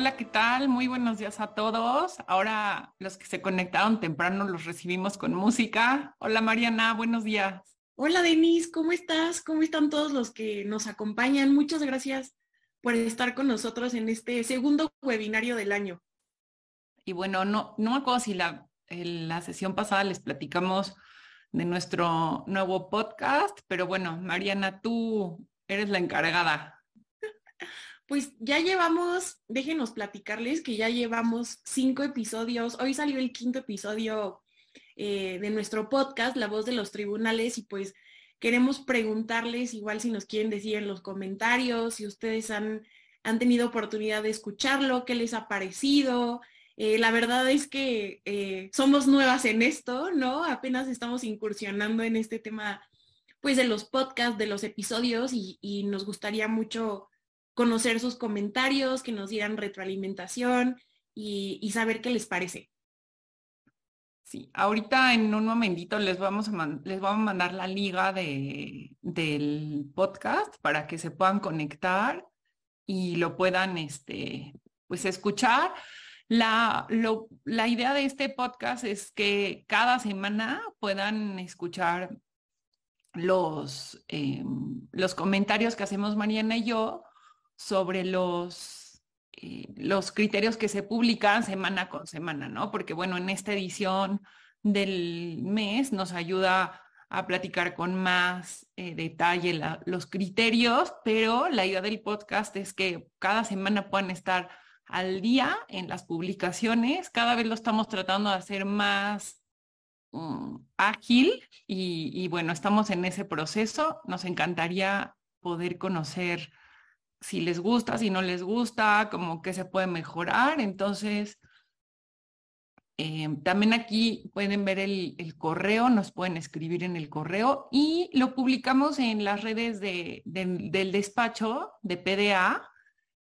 Hola, ¿qué tal? Muy buenos días a todos. Ahora los que se conectaron temprano los recibimos con música. Hola Mariana, buenos días. Hola Denise, ¿cómo estás? ¿Cómo están todos los que nos acompañan? Muchas gracias por estar con nosotros en este segundo webinario del año. Y bueno, no, no me acuerdo si la, en la sesión pasada les platicamos de nuestro nuevo podcast, pero bueno, Mariana, tú eres la encargada. Pues ya llevamos, déjenos platicarles que ya llevamos cinco episodios. Hoy salió el quinto episodio eh, de nuestro podcast, La Voz de los Tribunales, y pues queremos preguntarles igual si nos quieren decir en los comentarios, si ustedes han, han tenido oportunidad de escucharlo, qué les ha parecido. Eh, la verdad es que eh, somos nuevas en esto, ¿no? Apenas estamos incursionando en este tema, pues, de los podcasts, de los episodios, y, y nos gustaría mucho conocer sus comentarios, que nos dieran retroalimentación y, saber qué les parece. Sí, ahorita en un momentito les vamos a, les vamos a mandar la liga de, del podcast para que se puedan conectar y lo puedan este, pues, escuchar. La, la idea de este podcast es que cada semana puedan escuchar los, em, los comentarios que hacemos Mariana y yo sobre los, eh, los criterios que se publican semana con semana, ¿no? Porque bueno, en esta edición del mes nos ayuda a platicar con más eh, detalle los criterios, pero la idea del podcast es que cada semana puedan estar al día en las publicaciones. Cada vez lo estamos tratando de hacer más mm, ágil y, y, bueno, estamos en ese proceso. Nos encantaría poder conocer si les gusta, si no les gusta, como que se puede mejorar. Entonces, eh, también aquí pueden ver el, correo, nos pueden escribir en el correo y lo publicamos en las redes de, del despacho de PDA.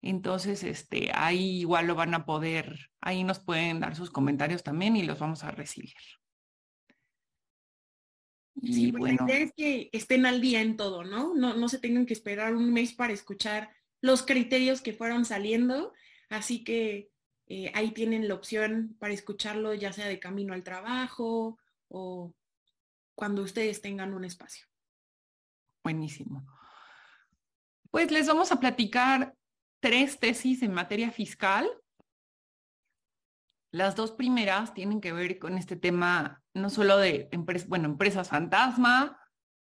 Entonces, este, ahí igual lo van a poder, ahí nos pueden dar sus comentarios también y los vamos a recibir. sí, pues bueno. la idea es que estén al día en todo, ¿no? ¿no? No se tengan que esperar un mes para escuchar los criterios que fueron saliendo, así que eh, ahí tienen la opción para escucharlo ya sea de camino al trabajo o cuando ustedes tengan un espacio. Buenísimo. Pues les vamos a platicar tres tesis en materia fiscal. Las dos primeras tienen que ver con este tema no solo de bueno, empresas fantasma,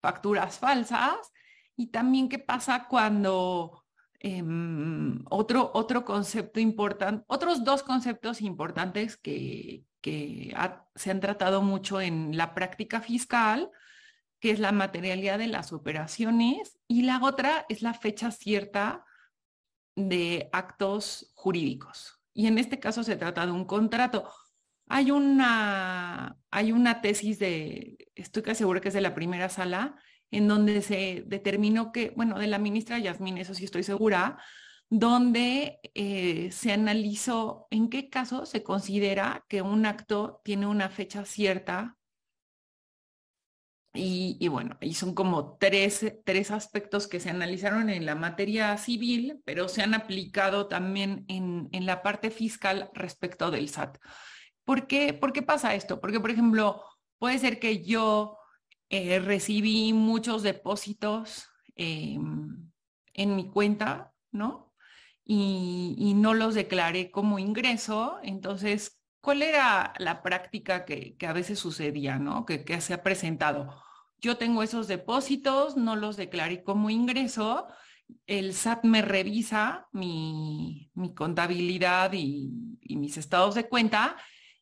facturas falsas, y también qué pasa cuando Em, otro, otro concepto importante, otros dos conceptos importantes que, que se han tratado mucho en la práctica fiscal, que es la materialidad de las operaciones, y la otra es la fecha cierta de actos jurídicos. Y en este caso se trata de un contrato. Hay una, hay una tesis de, estoy casi segura que es de la primera sala, en donde se determinó que, bueno, de la ministra Yasmín, eso sí estoy segura, donde eh, se analizó en qué caso se considera que un acto tiene una fecha cierta. Y, bueno, y son como tres, tres aspectos que se analizaron en la materia civil, pero se han aplicado también en, en la parte fiscal respecto del SAT. ¿Por qué, ¿Por qué pasa esto? Porque, por ejemplo, puede ser que yo eh, recibí muchos depósitos em, en mi cuenta, ¿no? Y, no los declaré como ingreso. Entonces, ¿cuál era la práctica que, a veces sucedía, ¿no? Que, se ha presentado. Yo tengo esos depósitos, no los declaré como ingreso. El SAT me revisa mi, contabilidad y mis estados de cuenta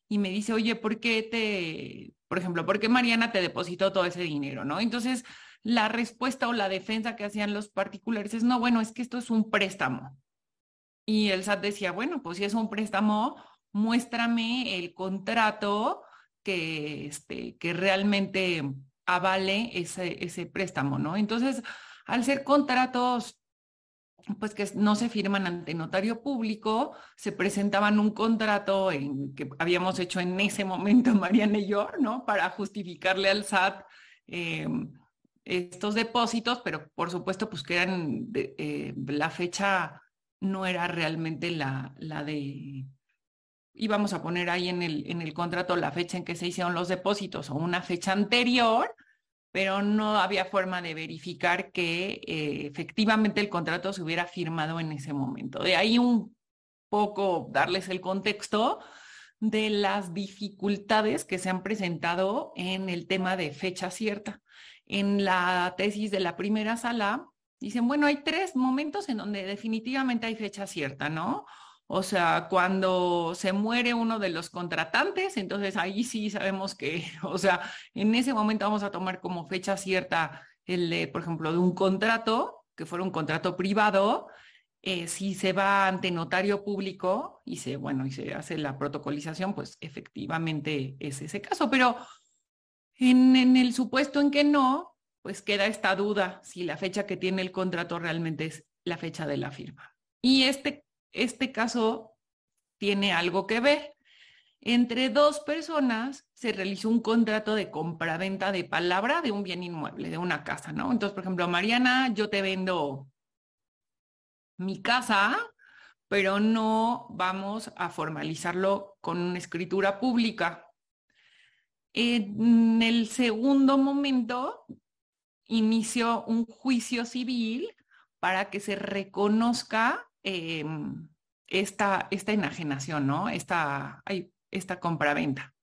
y me dice, oye, ¿por qué te, por ejemplo, ¿por qué Mariana te depositó todo ese dinero? ¿No? Entonces, la respuesta o la defensa que hacían los particulares es, no, bueno, es que esto es un préstamo. Y el SAT decía, bueno, pues si es un préstamo, muéstrame el contrato que, este, que realmente avale ese, ese préstamo, ¿no? Entonces, al ser contratos pues que no se firman ante notario público, se presentaban un contrato que habíamos hecho en ese momento Mariana y ¿no? Para justificarle al SAT em, estos depósitos, pero por supuesto, pues que eran eh, la fecha no era realmente la, la de, íbamos a poner ahí en el, en el contrato la fecha en que se hicieron los depósitos o una fecha anterior, pero no había forma de verificar que eh, efectivamente el contrato se hubiera firmado en ese momento. De ahí un poco darles el contexto de las dificultades que se han presentado en el tema de fecha cierta. En la tesis de la primera sala, dicen, bueno, hay tres momentos en donde definitivamente hay fecha cierta, ¿no? O sea, cuando se muere uno de los contratantes, entonces ahí sí sabemos que, o sea, en ese momento vamos a tomar como fecha cierta el de, por ejemplo, de un contrato, que fuera un contrato privado, eh, si se va ante notario público y se, bueno, y se hace la protocolización, pues efectivamente es ese caso. Pero en, en el supuesto en que no, pues queda esta duda si la fecha que tiene el contrato realmente es la fecha de la firma. Y este este caso tiene algo que ver. Entre dos personas se realizó un contrato de compraventa de palabra de un bien inmueble, de una casa, ¿no? Entonces, por ejemplo, Mariana, yo te vendo mi casa, pero no vamos a formalizarlo con una escritura pública. En el segundo momento, inició un juicio civil para que se reconozca Em, esta, esta enajenación, ¿no? Esta, esta compraventa.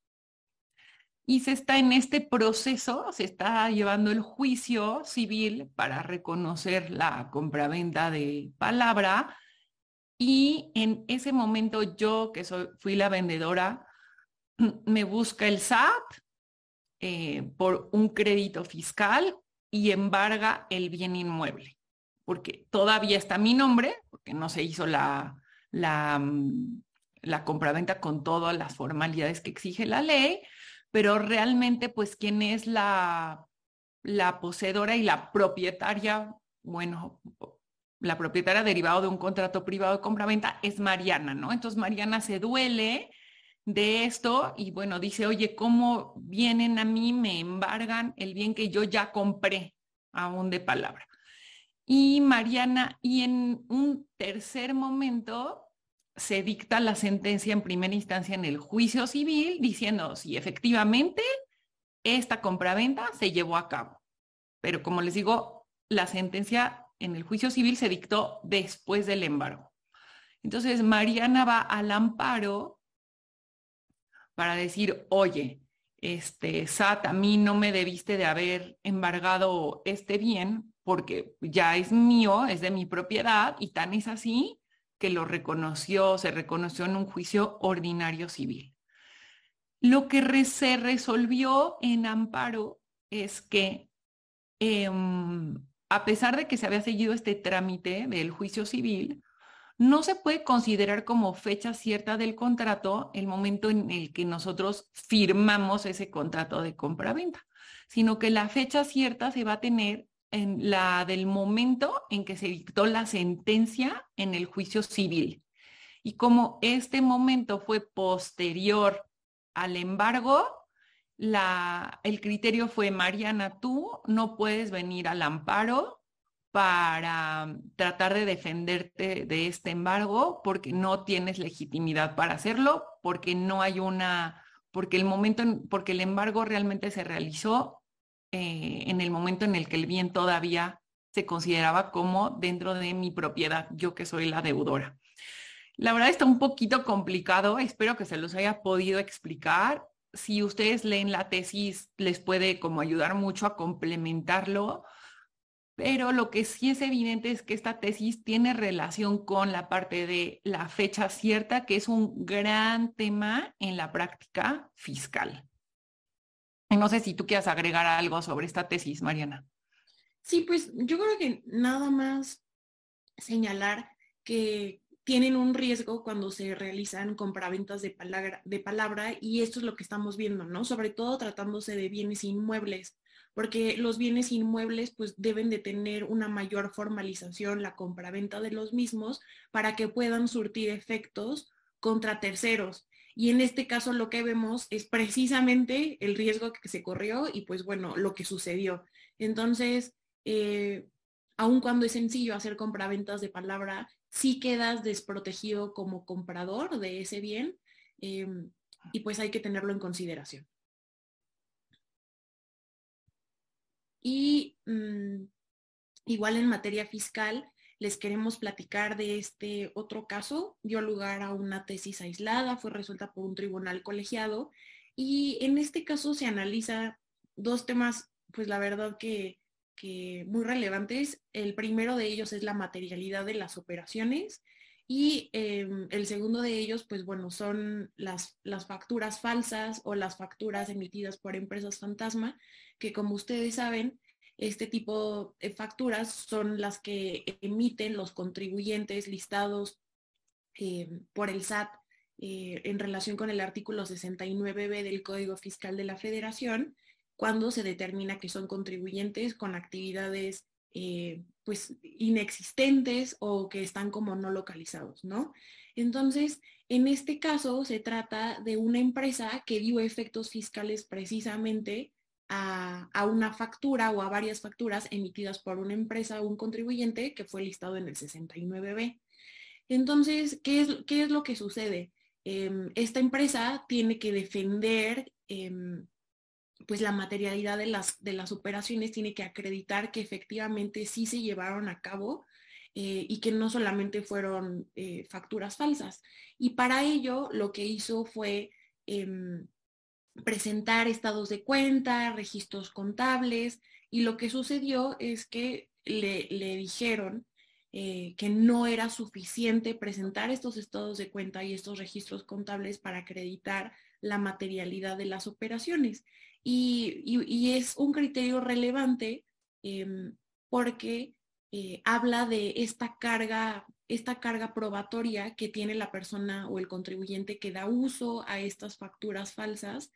Y se está en este proceso, se está llevando el juicio civil para reconocer la compraventa de palabra. Y en ese momento yo, que soy, fui la vendedora, me busca el SAT eh, por un crédito fiscal y embarga el bien inmueble porque todavía está mi nombre, porque no se hizo la, mm, la compraventa con todas las formalidades que exige la ley, pero realmente, pues, ¿quién es la, la poseedora y la propietaria? Bueno, la propietaria derivado de un contrato privado de compraventa es Mariana, ¿no? Entonces Mariana se duele de esto y bueno, dice, oye, ¿cómo vienen a mí, me embargan el bien que yo ya compré aún de palabra? Y Mariana, y en un tercer momento se dicta la sentencia en primera instancia en el juicio civil diciendo si efectivamente esta compraventa se llevó a cabo. Pero como les digo, la sentencia en el juicio civil se dictó después del embargo. Entonces Mariana va al amparo para decir, oye, este, SAT, a mí no me debiste de haber embargado este bien porque ya es mío, es de mi propiedad y tan es así que lo reconoció, se reconoció en un juicio ordinario civil. Lo que se resolvió en amparo es que em, a pesar de que se había seguido este trámite del juicio civil, no se puede considerar como fecha cierta del contrato el momento en el que nosotros firmamos ese contrato de compra-venta, sino que la fecha cierta se va a tener en la del momento en que se dictó la sentencia en el juicio civil. Y como este momento fue posterior al embargo, la, el criterio fue, Mariana, tú no puedes venir al amparo para tratar de defenderte de este embargo porque no tienes legitimidad para hacerlo, porque no hay una, porque el momento, porque el embargo realmente se realizó eh, en el momento en el que el bien todavía se consideraba como dentro de mi propiedad, yo que soy la deudora. La verdad está un poquito complicado, espero que se los haya podido explicar. Si ustedes leen la tesis, les puede como ayudar mucho a complementarlo, pero lo que sí es evidente es que esta tesis tiene relación con la parte de la fecha cierta, que es un gran tema en la práctica fiscal. No sé si tú quieras agregar algo sobre esta tesis, Mariana. Sí, pues yo creo que nada más señalar que tienen un riesgo cuando se realizan compraventas de palabra, de palabra y esto es lo que estamos viendo, ¿no? Sobre todo tratándose de bienes inmuebles, porque los bienes inmuebles pues deben de tener una mayor formalización, la compraventa de los mismos, para que puedan surtir efectos contra terceros. Y en este caso lo que vemos es precisamente el riesgo que se corrió y pues bueno, lo que sucedió. Entonces, eh, aun cuando es sencillo hacer compraventas de palabra, sí quedas desprotegido como comprador de ese bien em, y pues hay que tenerlo en consideración. Y mm, igual en materia fiscal, les queremos platicar de este otro caso. Dio lugar a una tesis aislada, fue resuelta por un tribunal colegiado y en este caso se analiza dos temas, pues la verdad que, muy relevantes. El primero de ellos es la materialidad de las operaciones y em, el segundo de ellos, pues bueno, son las, las facturas falsas o las facturas emitidas por empresas fantasma, que como ustedes saben, este tipo de facturas son las que emiten los contribuyentes listados em, por el SAT eh, en relación con el artículo 69b del Código Fiscal de la Federación, cuando se determina que son contribuyentes con actividades eh, pues inexistentes o que están como no localizados, ¿no? Entonces, en este caso se trata de una empresa que dio efectos fiscales precisamente a, una factura o a varias facturas emitidas por una empresa o un contribuyente que fue listado en el 69B. Entonces, ¿qué es, qué es lo que sucede? Em, esta empresa tiene que defender em, pues la materialidad de las, de las operaciones, tiene que acreditar que efectivamente sí se llevaron a cabo eh, y que no solamente fueron eh, facturas falsas. Y para ello lo que hizo fue em, presentar estados de cuenta, registros contables, y lo que sucedió es que le, le dijeron eh, que no era suficiente presentar estos estados de cuenta y estos registros contables para acreditar la materialidad de las operaciones. Y, es un criterio relevante em, porque eh, habla de esta carga, esta carga probatoria que tiene la persona o el contribuyente que da uso a estas facturas falsas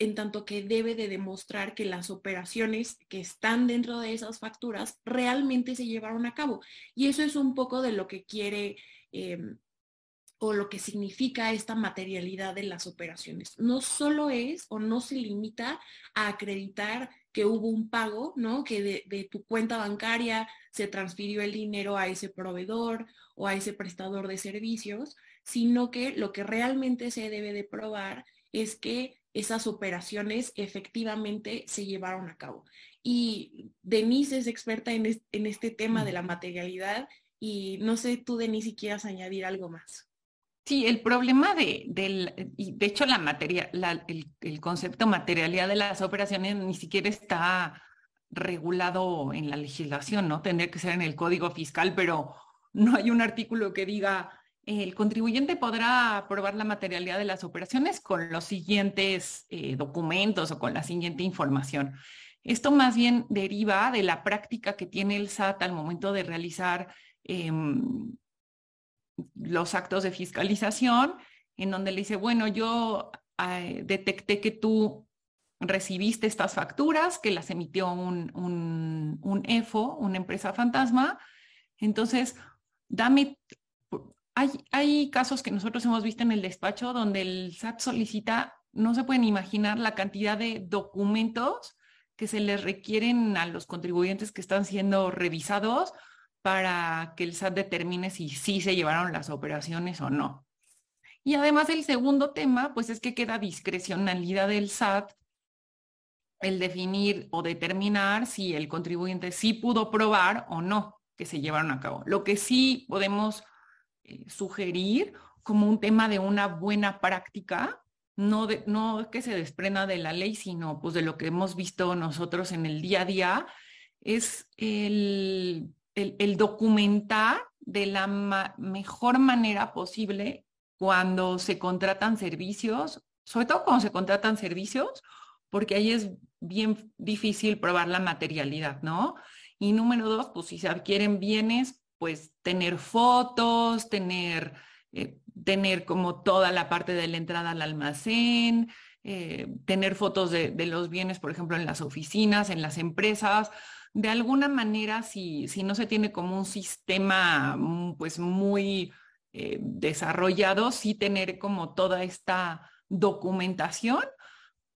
en tanto que debe de demostrar que las operaciones que están dentro de esas facturas realmente se llevaron a cabo. Y eso es un poco de lo que quiere em, o lo que significa esta materialidad de las operaciones. No solo es o no se limita a acreditar que hubo un pago, ¿no? Que de, de tu cuenta bancaria se transfirió el dinero a ese proveedor o a ese prestador de servicios, sino que lo que realmente se debe de probar es que esas operaciones efectivamente se llevaron a cabo. Y Denise es experta en, este tema de la materialidad y no sé tú, Denise, si quieras añadir algo más. Sí, el problema de, del, de hecho, la materia, el, concepto materialidad de las operaciones ni siquiera está regulado en la legislación, ¿no? Tendría que ser en el código fiscal, pero no hay un artículo que diga el contribuyente podrá aprobar la materialidad de las operaciones con los siguientes eh, documentos o con la siguiente información. Esto más bien deriva de la práctica que tiene el SAT al momento de realizar em, los actos de fiscalización, en donde le dice, bueno, yo detecté que tú recibiste estas facturas, que las emitió un, un, EFO, una empresa fantasma, entonces dame hay, casos que nosotros hemos visto en el despacho donde el SAT solicita, no se pueden imaginar la cantidad de documentos que se les requieren a los contribuyentes que están siendo revisados para que el SAT determine si sí se llevaron las operaciones o no. Y además el segundo tema, pues es que queda discrecionalidad del SAT el definir o determinar si el contribuyente sí pudo probar o no que se llevaron a cabo. Lo que sí podemos eh, sugerir como un tema de una buena práctica, no, no que se desprenda de la ley, sino pues de lo que hemos visto nosotros en el día a día, es el, el, documentar de la mejor manera posible cuando se contratan servicios, sobre todo cuando se contratan servicios, porque ahí es bien difícil probar la materialidad, ¿no? Y número dos, pues si se adquieren bienes, pues tener fotos, tener, eh, tener como toda la parte de la entrada al almacén, eh, tener fotos de, los bienes, por ejemplo, en las oficinas, en las empresas. De alguna manera, si, si no se tiene como un sistema mm, pues muy eh, desarrollado, sí tener como toda esta documentación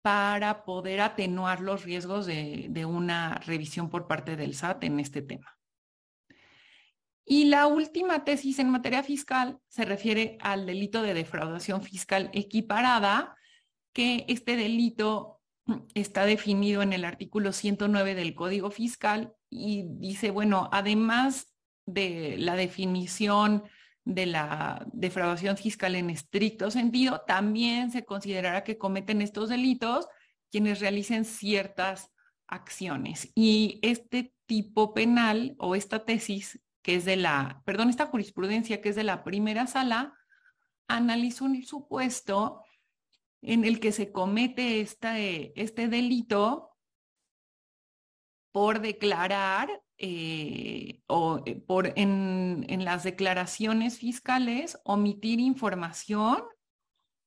para poder atenuar los riesgos de, una revisión por parte del SAT en este tema. Y la última tesis en materia fiscal se refiere al delito de defraudación fiscal equiparada, que este delito está definido en el artículo 109 del Código Fiscal y dice, bueno, además de la definición de la defraudación fiscal en estricto sentido, también se considerará que cometen estos delitos quienes realicen ciertas acciones. Y este tipo penal o esta tesis que es de la, perdón, esta jurisprudencia que es de la primera sala, analizó un supuesto en el que se comete este delito por declarar eh, o eh, por en, en las declaraciones fiscales omitir información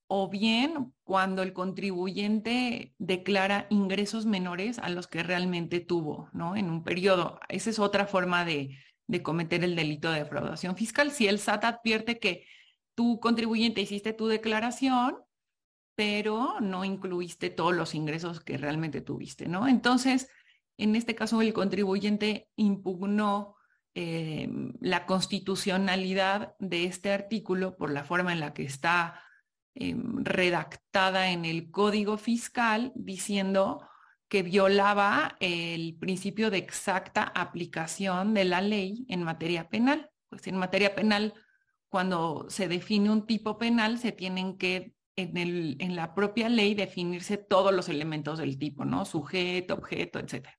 o bien cuando el contribuyente declara ingresos menores a los que realmente tuvo, ¿no? En un periodo. Esa es otra forma de, de cometer el delito de defraudación fiscal. Si el SAT advierte que tu contribuyente hiciste tu declaración, pero no incluiste todos los ingresos que realmente tuviste, ¿no? Entonces, en este caso, el contribuyente impugnó eh, la constitucionalidad de este artículo por la forma en la que está eh, redactada en el código fiscal, diciendo que violaba el principio de exacta aplicación de la ley en materia penal. Pues en materia penal, cuando se define un tipo penal, se tienen que en, el, en la propia ley definirse todos los elementos del tipo, ¿no? Sujeto, objeto, etc.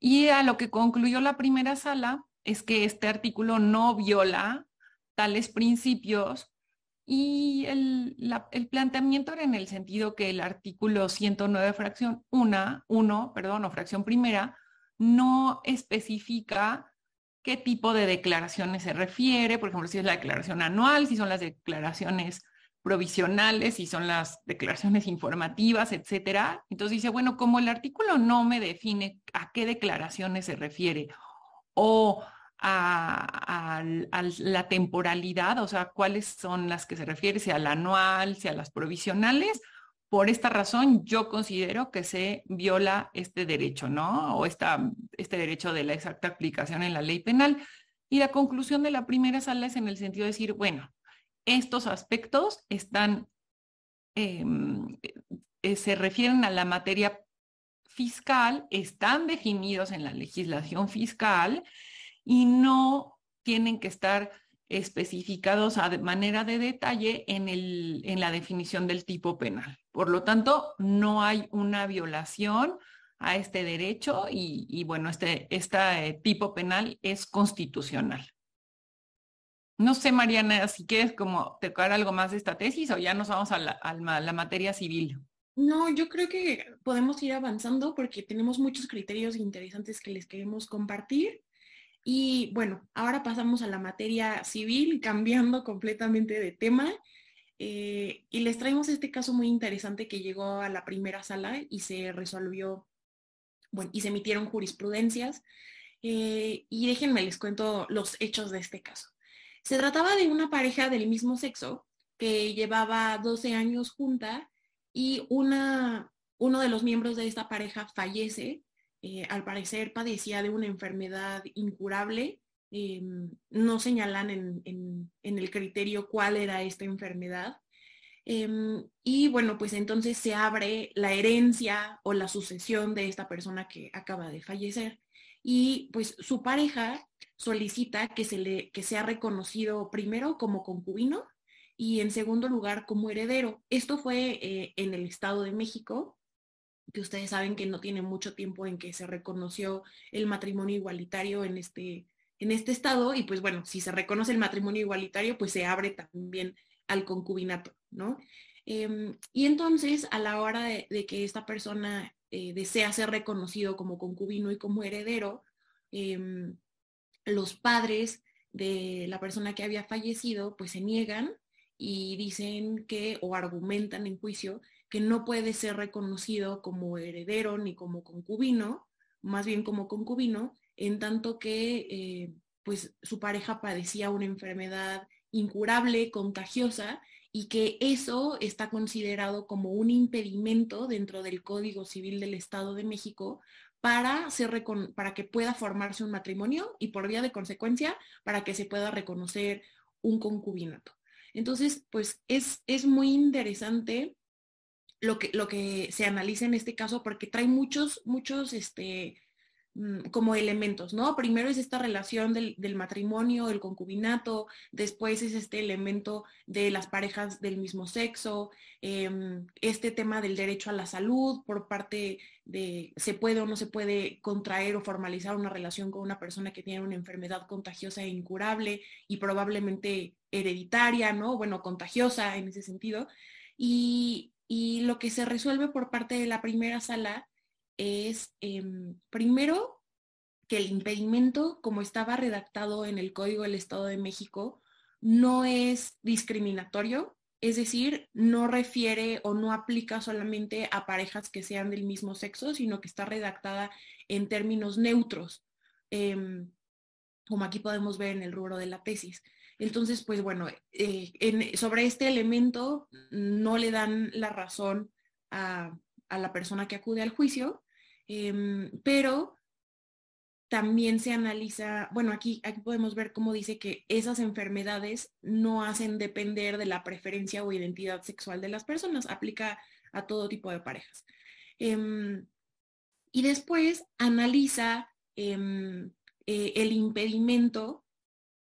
Y a lo que concluyó la primera sala es que este artículo no viola tales principios y el, planteamiento era en el sentido que el artículo 109, fracción 1, 1, perdón, o fracción primera, no especifica qué tipo de declaraciones se refiere, por ejemplo, si es la declaración anual, si son las declaraciones provisionales, si son las declaraciones informativas, etcétera. Entonces dice, bueno, como el artículo no me define a qué declaraciones se refiere o a, la temporalidad, o sea, cuáles son las que se refiere, si al anual, si a las provisionales. Por esta razón, yo considero que se viola este derecho, ¿no? O esta, este derecho de la exacta aplicación en la ley penal. Y la conclusión de la primera sala es en el sentido de decir, bueno, estos aspectos están, em, eh, se refieren a la materia fiscal, están definidos en la legislación fiscal y no tienen que estar especificados a manera de detalle en, el, en la definición del tipo penal. Por lo tanto, no hay una violación a este derecho y, bueno, este, este tipo penal es constitucional. No sé, Mariana, si quieres como tocar algo más de esta tesis o ya nos vamos a la, materia civil. No, yo creo que podemos ir avanzando porque tenemos muchos criterios interesantes que les queremos compartir. Y bueno, ahora pasamos a la materia civil, cambiando completamente de tema. Eh, y les traemos este caso muy interesante que llegó a la primera sala y se resolvió, bueno, y se emitieron jurisprudencias. Eh, y déjenme les cuento los hechos de este caso. Se trataba de una pareja del mismo sexo que llevaba 12 años junta y una, uno de los miembros de esta pareja fallece eh, al parecer padecía de una enfermedad incurable. Em, no señalan en, el criterio cuál era esta enfermedad. Em, y bueno, pues entonces se abre la herencia o la sucesión de esta persona que acaba de fallecer. Y pues su pareja solicita que, se le, que sea reconocido primero como concubino y en segundo lugar como heredero. Esto fue eh, en el Estado de México que ustedes saben que no tiene mucho tiempo en que se reconoció el matrimonio igualitario en este, en este estado y pues bueno, si se reconoce el matrimonio igualitario, pues se abre también al concubinato, ¿no? Em, y entonces, a la hora de, que esta persona eh, desea ser reconocido como concubino y como heredero, em, los padres de la persona que había fallecido, pues se niegan y dicen que, o argumentan en juicio, que no puede ser reconocido como heredero ni como concubino, más bien como concubino, en tanto que eh, pues su pareja padecía una enfermedad incurable, contagiosa, y que eso está considerado como un impedimento dentro del Código Civil del Estado de México para, ser para que pueda formarse un matrimonio y por vía de consecuencia para que se pueda reconocer un concubinato. Entonces, pues es, es muy interesante lo que, lo que se analiza en este caso porque trae muchos, muchos, este, como elementos, ¿no? Primero es esta relación del, matrimonio, el concubinato, después es este elemento de las parejas del mismo sexo, em, este tema del derecho a la salud por parte de se puede o no se puede contraer o formalizar una relación con una persona que tiene una enfermedad contagiosa e incurable y probablemente hereditaria, ¿no? Bueno, contagiosa en ese sentido. Y, y lo que se resuelve por parte de la primera sala es, em, primero, que el impedimento, como estaba redactado en el Código del Estado de México, no es discriminatorio, es decir, no refiere o no aplica solamente a parejas que sean del mismo sexo, sino que está redactada en términos neutros, em, como aquí podemos ver en el rubro de la tesis. Entonces, pues bueno, eh, sobre este elemento no le dan la razón a, a la persona que acude al juicio, Em, pero también se analiza, bueno, aquí, aquí podemos ver cómo dice que esas enfermedades no hacen depender de la preferencia o identidad sexual de las personas, aplica a todo tipo de parejas. Em, y después analiza em, eh, el impedimento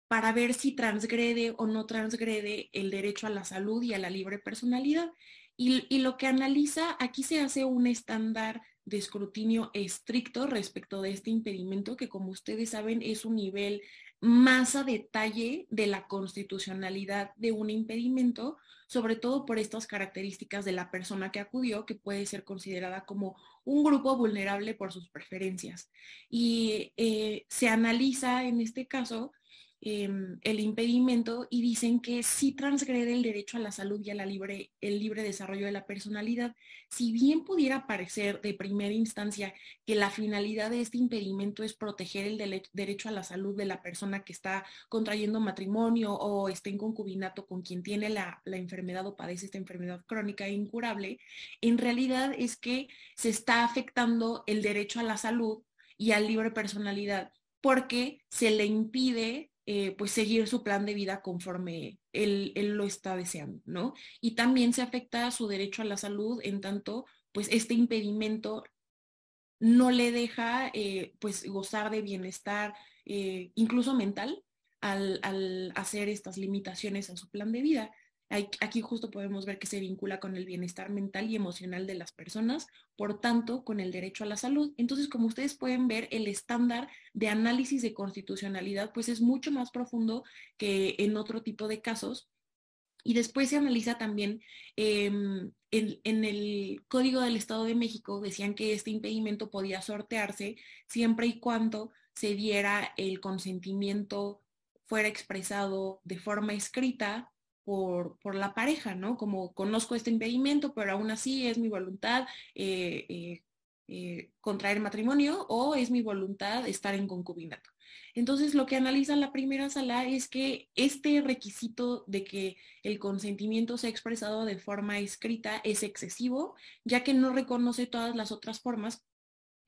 para ver si transgrede o no transgrede el derecho a la salud y a la libre personalidad. Y, y lo que analiza, aquí se hace un estándar de escrutinio estricto respecto de este impedimento, que como ustedes saben es un nivel más a detalle de la constitucionalidad de un impedimento, sobre todo por estas características de la persona que acudió, que puede ser considerada como un grupo vulnerable por sus preferencias. Y eh, se analiza en este caso Em, el impedimento y dicen que sí transgrede el derecho a la salud y a la libre, el libre desarrollo de la personalidad. Si bien pudiera parecer de primera instancia que la finalidad de este impedimento es proteger el derecho a la salud de la persona que está contrayendo matrimonio o está en concubinato con quien tiene la, la enfermedad o padece esta enfermedad crónica e incurable, en realidad es que se está afectando el derecho a la salud y a libre personalidad porque se le impide eh, pues seguir su plan de vida conforme él, lo está deseando, ¿no? Y también se afecta su derecho a la salud en tanto, pues este impedimento no le deja eh, pues gozar de bienestar, eh, incluso mental, al, al, hacer estas limitaciones a su plan de vida. Aquí justo podemos ver que se vincula con el bienestar mental y emocional de las personas, por tanto, con el derecho a la salud. Entonces, como ustedes pueden ver, el estándar de análisis de constitucionalidad pues es mucho más profundo que en otro tipo de casos. Y después se analiza también em, en, en, el Código del Estado de México, decían que este impedimento podía sortearse siempre y cuando se diera el consentimiento fuera expresado de forma escrita por, la pareja, ¿no? Como conozco este impedimento, pero aún así es mi voluntad eh, eh, eh, contraer matrimonio o es mi voluntad estar en concubinato. Entonces, lo que analiza la primera sala es que este requisito de que el consentimiento sea expresado de forma escrita es excesivo, ya que no reconoce todas las otras formas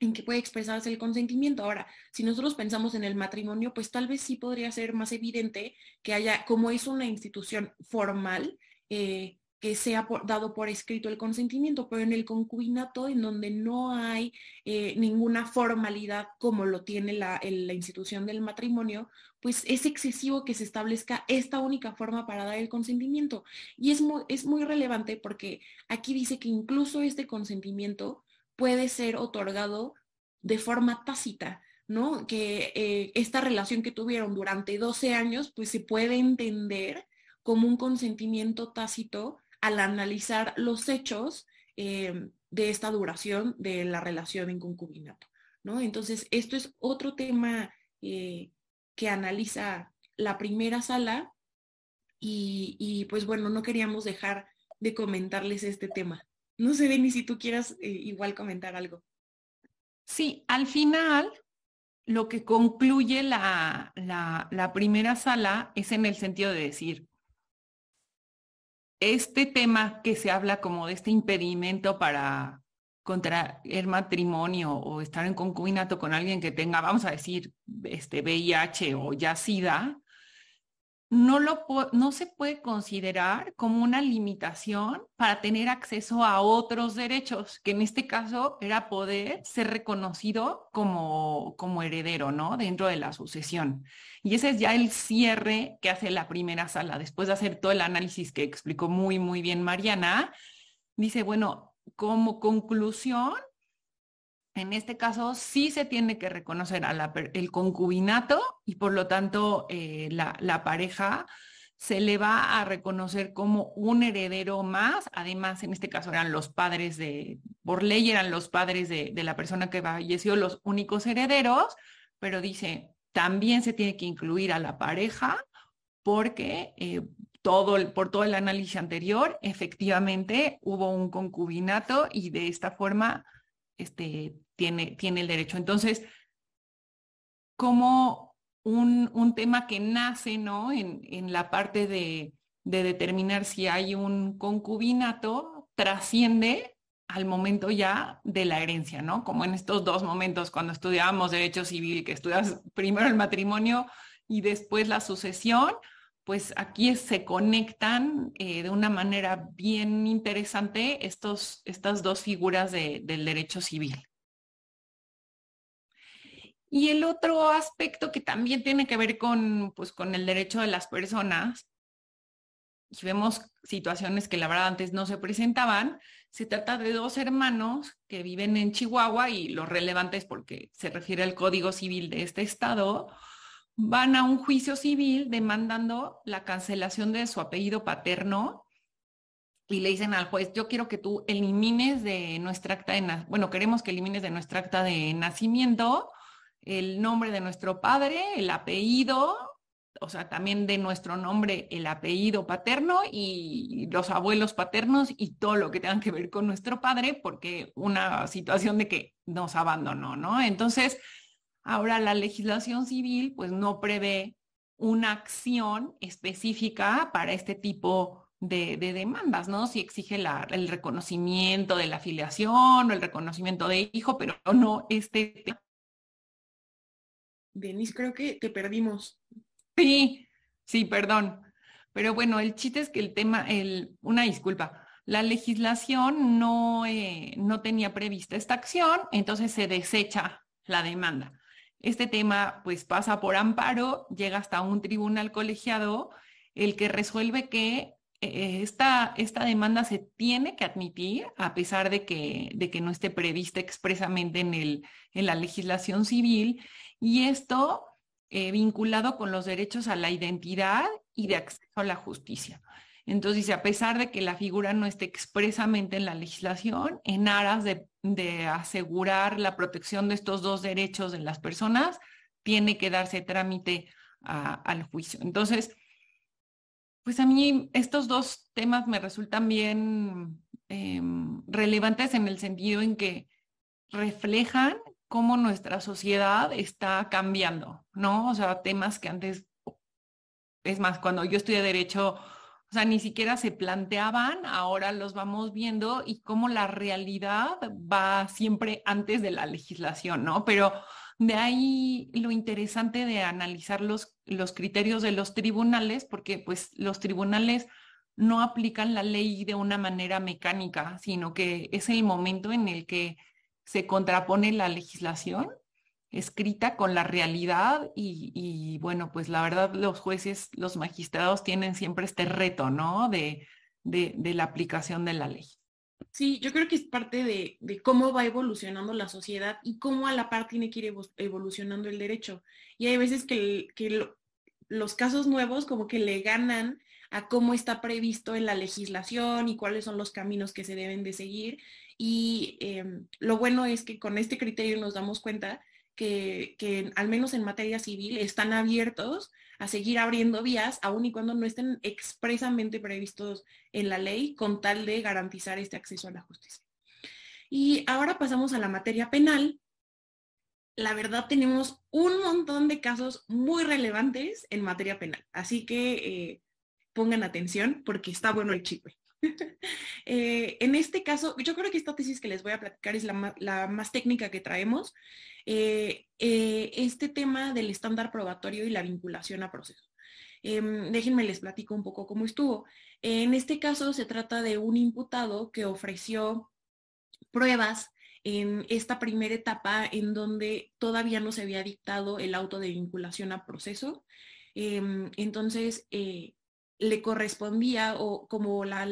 en que puede expresarse el consentimiento. Ahora, si nosotros pensamos en el matrimonio, pues tal vez sí podría ser más evidente que haya, como es una institución formal, eh, que sea dado por escrito el consentimiento, pero en el concubinato, en donde no hay eh, ninguna formalidad como lo tiene la, la, institución del matrimonio, pues es excesivo que se establezca esta única forma para dar el consentimiento. Y es muy, es muy relevante porque aquí dice que incluso este consentimiento puede ser otorgado de forma tácita, ¿no? Que eh, esta relación que tuvieron durante 12 años, pues se puede entender como un consentimiento tácito al analizar los hechos eh, de esta duración de la relación en concubinato, ¿no? Entonces, esto es otro tema eh, que analiza la primera sala y, y, pues bueno, no queríamos dejar de comentarles este tema. No sé, Denis, si tú quieras eh, igual comentar algo. Sí, al final lo que concluye la, la, primera sala es en el sentido de decir, este tema que se habla como de este impedimento para contraer matrimonio o estar en concubinato con alguien que tenga, vamos a decir, este VIH o ya SIDA, no, lo, no se puede considerar como una limitación para tener acceso a otros derechos, que en este caso era poder ser reconocido como, como heredero, ¿no? Dentro de la sucesión. Y ese es ya el cierre que hace la primera sala, después de hacer todo el análisis que explicó muy, muy bien Mariana. Dice, bueno, como conclusión, en este caso sí se tiene que reconocer el concubinato y por lo tanto eh, la, pareja se le va a reconocer como un heredero más. Además, en este caso eran los padres de, por ley eran los padres de, la persona que falleció los únicos herederos, pero dice, también se tiene que incluir a la pareja porque eh, todo por todo el análisis anterior, efectivamente hubo un concubinato y de esta forma este, tiene, tiene el derecho. Entonces, como un, un tema que nace ¿no? en, en la parte de, de determinar si hay un concubinato, trasciende al momento ya de la herencia, ¿no? Como en estos dos momentos cuando estudiábamos derecho civil, que estudias primero el matrimonio y después la sucesión, pues aquí se conectan eh, de una manera bien interesante estos, estas dos figuras del derecho civil. Y el otro aspecto que también tiene que ver con, pues, con el derecho de las personas, y vemos situaciones que la verdad antes no se presentaban, se trata de dos hermanos que viven en Chihuahua y lo relevante es porque se refiere al Código Civil de este estado, van a un juicio civil demandando la cancelación de su apellido paterno y le dicen al juez, yo quiero que tú elimines de nuestra acta de, bueno, queremos que elimines de nuestra acta de nacimiento el nombre de nuestro padre, el apellido, o sea, también de nuestro nombre el apellido paterno y los abuelos paternos y todo lo que tenga que ver con nuestro padre, porque una situación de que nos abandonó, ¿no? Entonces, Ahora la legislación civil pues no prevé una acción específica para este tipo de, demandas, ¿no? Si exige el reconocimiento de la afiliación o el reconocimiento de hijo, pero no este. Denis, creo que te perdimos. Sí, sí, perdón. Pero bueno, el chiste es que el tema, el, una disculpa, la legislación no, eh, no tenía prevista esta acción, entonces se desecha la demanda. Este tema pues pasa por amparo, llega hasta un tribunal colegiado, el que resuelve que esta, esta, demanda se tiene que admitir a pesar de que, de que no esté prevista expresamente en, el, en la legislación civil y esto eh, vinculado con los derechos a la identidad y de acceso a la justicia. Entonces a pesar de que la figura no esté expresamente en la legislación, en aras de, asegurar la protección de estos dos derechos de las personas, tiene que darse trámite al juicio. Entonces, pues a mí estos dos temas me resultan bien em, relevantes en el sentido en que reflejan cómo nuestra sociedad está cambiando, ¿no? O sea, temas que antes, es más, cuando yo estudié derecho, o sea, ni siquiera se planteaban, ahora los vamos viendo y cómo la realidad va siempre antes de la legislación, ¿no? Pero de ahí lo interesante de analizar los, los criterios de los tribunales, porque pues los tribunales no aplican la ley de una manera mecánica, sino que es el momento en el que se contrapone la legislación escrita con la realidad y, bueno, pues la verdad los jueces, los magistrados tienen siempre este reto, ¿no? De, de, la aplicación de la ley. Sí, yo creo que es parte de, cómo va evolucionando la sociedad y cómo a la par tiene que ir evolucionando el derecho. Y hay veces que, que los casos nuevos como que le ganan a cómo está previsto en la legislación y cuáles son los caminos que se deben de seguir. Y em, lo bueno es que con este criterio nos damos cuenta que, al menos en materia civil están abiertos a seguir abriendo vías, aun y cuando no estén expresamente previstos en la ley, con tal de garantizar este acceso a la justicia. Y ahora pasamos a la materia penal. La verdad tenemos un montón de casos muy relevantes en materia penal, así que eh, pongan atención porque está bueno el chip. Eh, en este caso, yo creo que esta tesis que les voy a platicar es la, más técnica que traemos. Eh, eh, este tema del estándar probatorio y la vinculación a proceso. Em, déjenme les platico un poco cómo estuvo. En este caso se trata de un imputado que ofreció pruebas en esta primera etapa en donde todavía no se había dictado el auto de vinculación a proceso. Em, entonces, le correspondía o como la,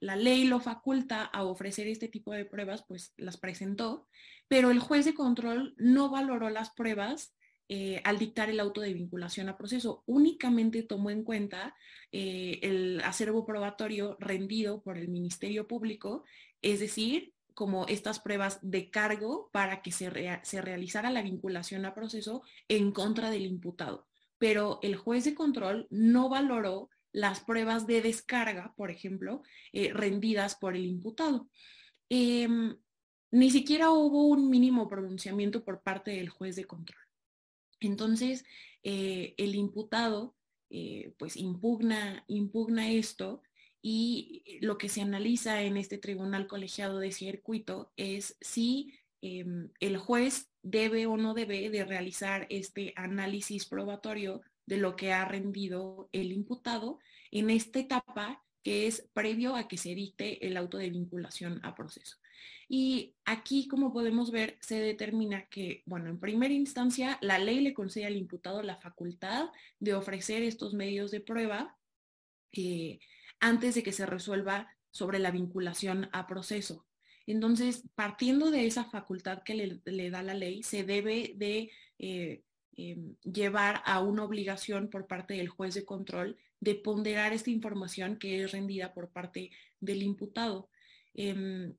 ley lo faculta a ofrecer este tipo de pruebas, pues las presentó, pero el juez de control no valoró las pruebas eh, al dictar el auto de vinculación a proceso, únicamente tomó en cuenta eh, el acervo probatorio rendido por el Ministerio Público, es decir, como estas pruebas de cargo para que se, se realizara la vinculación a proceso en contra del imputado. Pero el juez de control no valoró las pruebas de descarga, por ejemplo, eh, rendidas por el imputado. Em, ni siquiera hubo un mínimo pronunciamiento por parte del juez de control. Entonces, eh, el imputado eh, pues impugna, impugna esto y lo que se analiza en este tribunal colegiado de circuito es si em, el juez debe o no debe de realizar este análisis probatorio de lo que ha rendido el imputado en esta etapa que es previo a que se dicte el auto de vinculación a proceso. Y aquí, como podemos ver, se determina que, bueno, en primera instancia, la ley le concede al imputado la facultad de ofrecer estos medios de prueba eh, antes de que se resuelva sobre la vinculación a proceso. Entonces, partiendo de esa facultad que le, da la ley, se debe de eh, Em, llevar a una obligación por parte del juez de control de ponderar esta información que es rendida por parte del imputado. Em,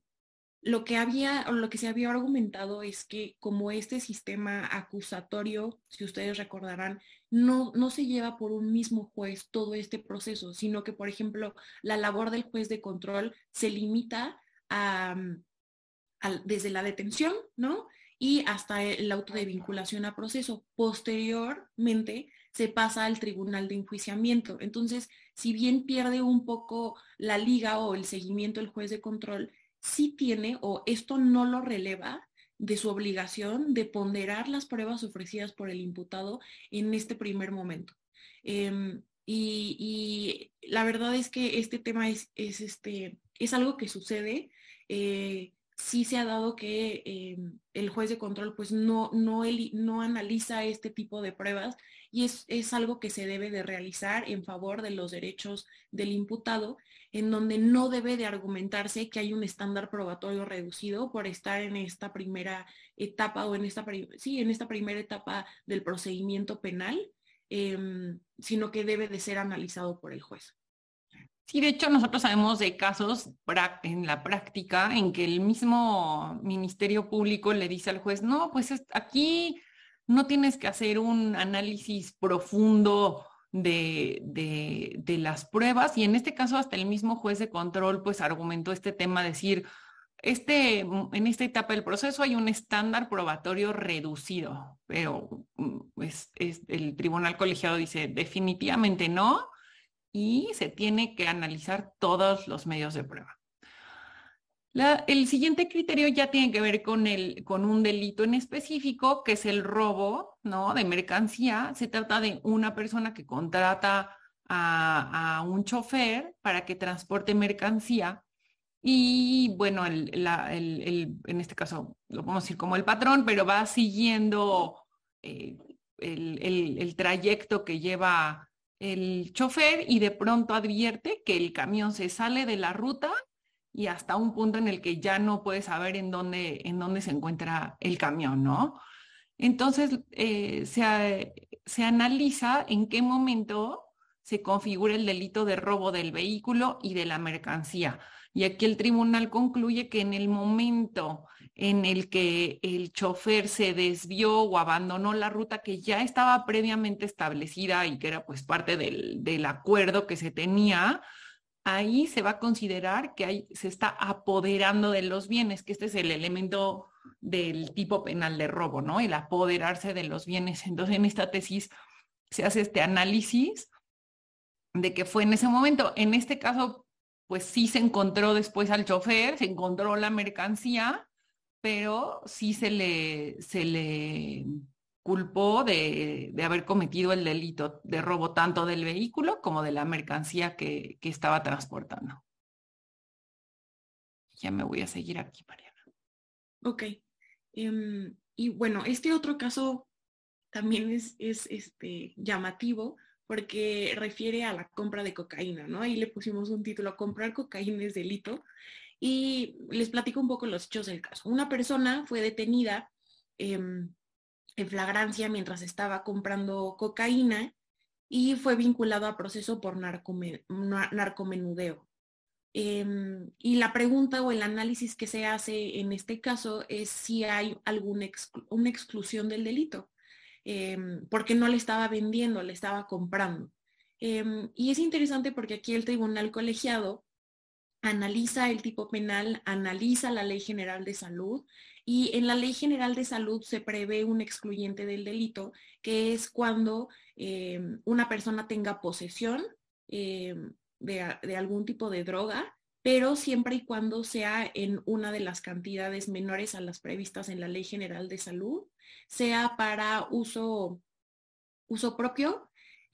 lo que había o lo que se había argumentado es que como este sistema acusatorio, si ustedes recordarán, no, no se lleva por un mismo juez todo este proceso, sino que, por ejemplo, la labor del juez de control se limita a, desde la detención, ¿no? Y hasta el auto de vinculación a proceso. Posteriormente se pasa al tribunal de enjuiciamiento. Entonces, si bien pierde un poco la liga o el seguimiento el juez de control, sí tiene o esto no lo releva de su obligación de ponderar las pruebas ofrecidas por el imputado en este primer momento. Em, y, la verdad es que este tema es, este, es algo que sucede. Eh, sí se ha dado que em, el juez de control pues no, no, no analiza este tipo de pruebas y es, es, algo que se debe de realizar en favor de los derechos del imputado, en donde no debe de argumentarse que hay un estándar probatorio reducido por estar en esta primera etapa o en esta, sí, en esta primera etapa del procedimiento penal, em, sino que debe de ser analizado por el juez. Sí, de hecho nosotros sabemos de casos en la práctica en que el mismo Ministerio Público le dice al juez, no, pues aquí no tienes que hacer un análisis profundo de, de, las pruebas y en este caso hasta el mismo juez de control pues argumentó este tema, decir, este, en esta etapa del proceso hay un estándar probatorio reducido, pero pues, el tribunal colegiado dice definitivamente no y se tiene que analizar todos los medios de prueba. el siguiente criterio ya tiene que ver con, el, con un delito en específico, que es el robo ¿no? de mercancía. Se trata de una persona que contrata a, un chofer para que transporte mercancía y bueno, el, en este caso lo podemos decir como el patrón, pero va siguiendo eh, el, trayecto que lleva el chofer y de pronto advierte que el camión se sale de la ruta y hasta un punto en el que ya no puede saber en dónde, en dónde se encuentra el camión, ¿no? Entonces eh, se, se analiza en qué momento se configura el delito de robo del vehículo y de la mercancía. Y aquí el tribunal concluye que en el momento en el que el chofer se desvió o abandonó la ruta que ya estaba previamente establecida y que era pues parte del, del acuerdo que se tenía, ahí se va a considerar que ahí se está apoderando de los bienes, que este es el elemento del tipo penal de robo, ¿no? El apoderarse de los bienes. Entonces, en esta tesis se hace este análisis de que fue en ese momento. En este caso, pues sí se encontró después al chofer, se encontró la mercancía, pero sí se le, se le culpó de, haber cometido el delito de robo tanto del vehículo como de la mercancía que, estaba transportando. Ya me voy a seguir aquí, Mariana. Ok. Em, y bueno, este otro caso también es, es este, llamativo porque refiere a la compra de cocaína, ¿no? Ahí le pusimos un título, comprar cocaína es delito. Y les platico un poco los hechos del caso. Una persona fue detenida em, en flagrancia mientras estaba comprando cocaína y fue vinculado a proceso por narcomenudeo. Em, y la pregunta o el análisis que se hace en este caso es si hay alguna una exclusión del delito. Em, porque no le estaba vendiendo, le estaba comprando. Y es interesante porque aquí el tribunal colegiado analiza el tipo penal, analiza la ley general de salud y en la ley general de salud se prevé un excluyente del delito, que es cuando em, una persona tenga posesión de, de algún tipo de droga pero siempre y cuando sea en una de las cantidades menores a las previstas en la Ley General de Salud sea para uso, uso propio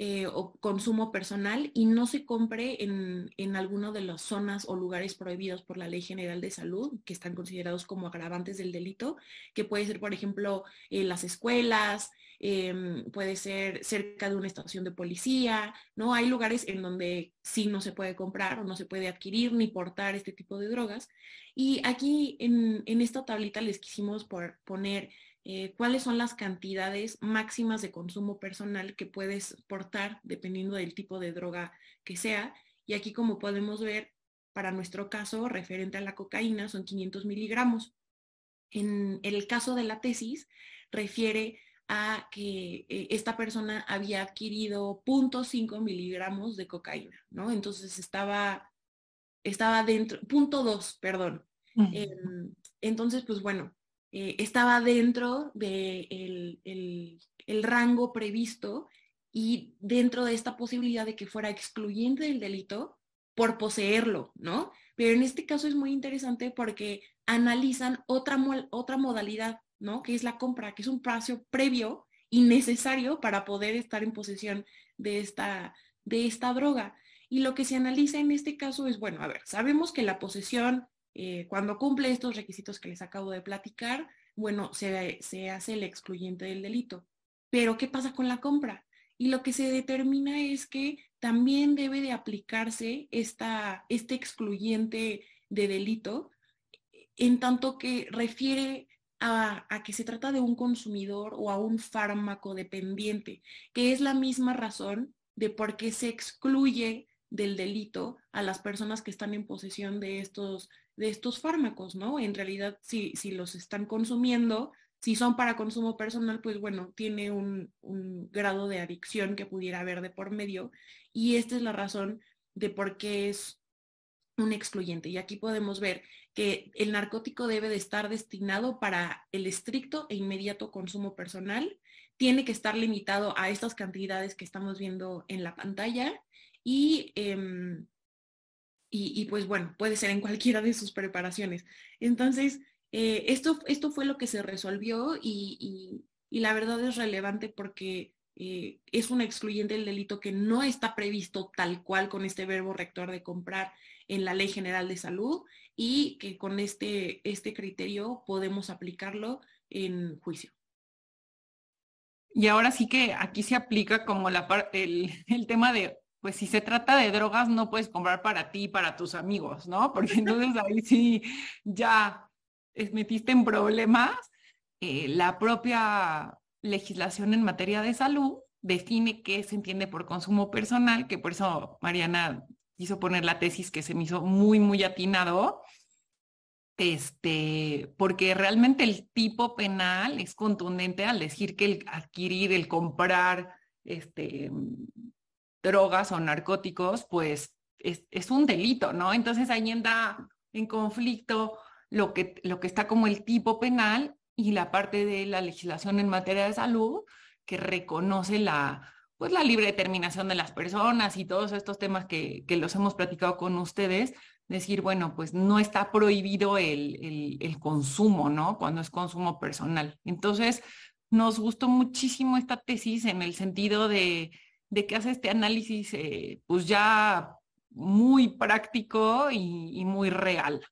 eh, o consumo personal y no se compre en, en alguna de las zonas o lugares prohibidos por la Ley General de Salud, que están considerados como agravantes del delito, que puede ser, por ejemplo, en las escuelas, em, puede ser cerca de una estación de policía, ¿no? Hay lugares en donde sí no se puede comprar o no se puede adquirir ni portar este tipo de drogas. Y aquí en, en esta tablita les quisimos por, poner eh, cuáles son las cantidades máximas de consumo personal que puedes portar dependiendo del tipo de droga que sea. Y aquí como podemos ver, para nuestro caso, referente a la cocaína, son 500 miligramos. En el caso de la tesis, refiere a que eh, esta persona había adquirido 0.5 miligramos de cocaína, ¿no? Entonces estaba, estaba dentro, punto 2, perdón. Em, entonces, pues bueno, eh, estaba dentro del de el, rango previsto y dentro de esta posibilidad de que fuera excluyente del delito por poseerlo, ¿no? Pero en este caso es muy interesante porque analizan otra, otra modalidad, ¿no? Que es la compra, que es un precio previo y necesario para poder estar en posesión de esta, de esta droga. Y lo que se analiza en este caso es, bueno, a ver, sabemos que la posesión eh, cuando cumple estos requisitos que les acabo de platicar, bueno, se, hace el excluyente del delito. Pero, ¿qué pasa con la compra? Y lo que se determina es que también debe de aplicarse esta, este excluyente de delito en tanto que refiere a, a, que se trata de un consumidor o a un fármaco dependiente, que es la misma razón de por qué se excluye del delito a las personas que están en posesión de estos de estos fármacos, ¿no? En realidad, si, si los están consumiendo, si son para consumo personal, pues bueno, tiene un, grado de adicción que pudiera haber de por medio y esta es la razón de por qué es un excluyente. Y aquí podemos ver que el narcótico debe de estar destinado para el estricto e inmediato consumo personal, tiene que estar limitado a estas cantidades que estamos viendo en la pantalla y eh, y, pues bueno, puede ser en cualquiera de sus preparaciones. Entonces, eh, esto, esto fue lo que se resolvió y, la verdad es relevante porque eh, es un excluyente del delito que no está previsto tal cual con este verbo rector de comprar en la Ley General de Salud y que con este, este criterio podemos aplicarlo en juicio. Y ahora sí que aquí se aplica como la, el, el tema de pues si se trata de drogas, no puedes comprar para ti y para tus amigos, ¿no? Porque entonces ahí sí ya metiste en problemas. Eh, la propia legislación en materia de salud define qué se entiende por consumo personal, que por eso Mariana quiso poner la tesis que se me hizo muy, muy atinado, este, porque realmente el tipo penal es contundente al decir que el adquirir, el comprar, este, drogas o narcóticos, pues es, un delito, ¿no? Entonces ahí entra en conflicto lo que, lo que está como el tipo penal y la parte de la legislación en materia de salud que reconoce la, pues la libre determinación de las personas y todos estos temas que, que los hemos platicado con ustedes, decir, bueno, pues no está prohibido el, el, consumo, ¿no? Cuando es consumo personal. Entonces, nos gustó muchísimo esta tesis en el sentido de, de que hace este análisis, eh, pues ya muy práctico y, muy real.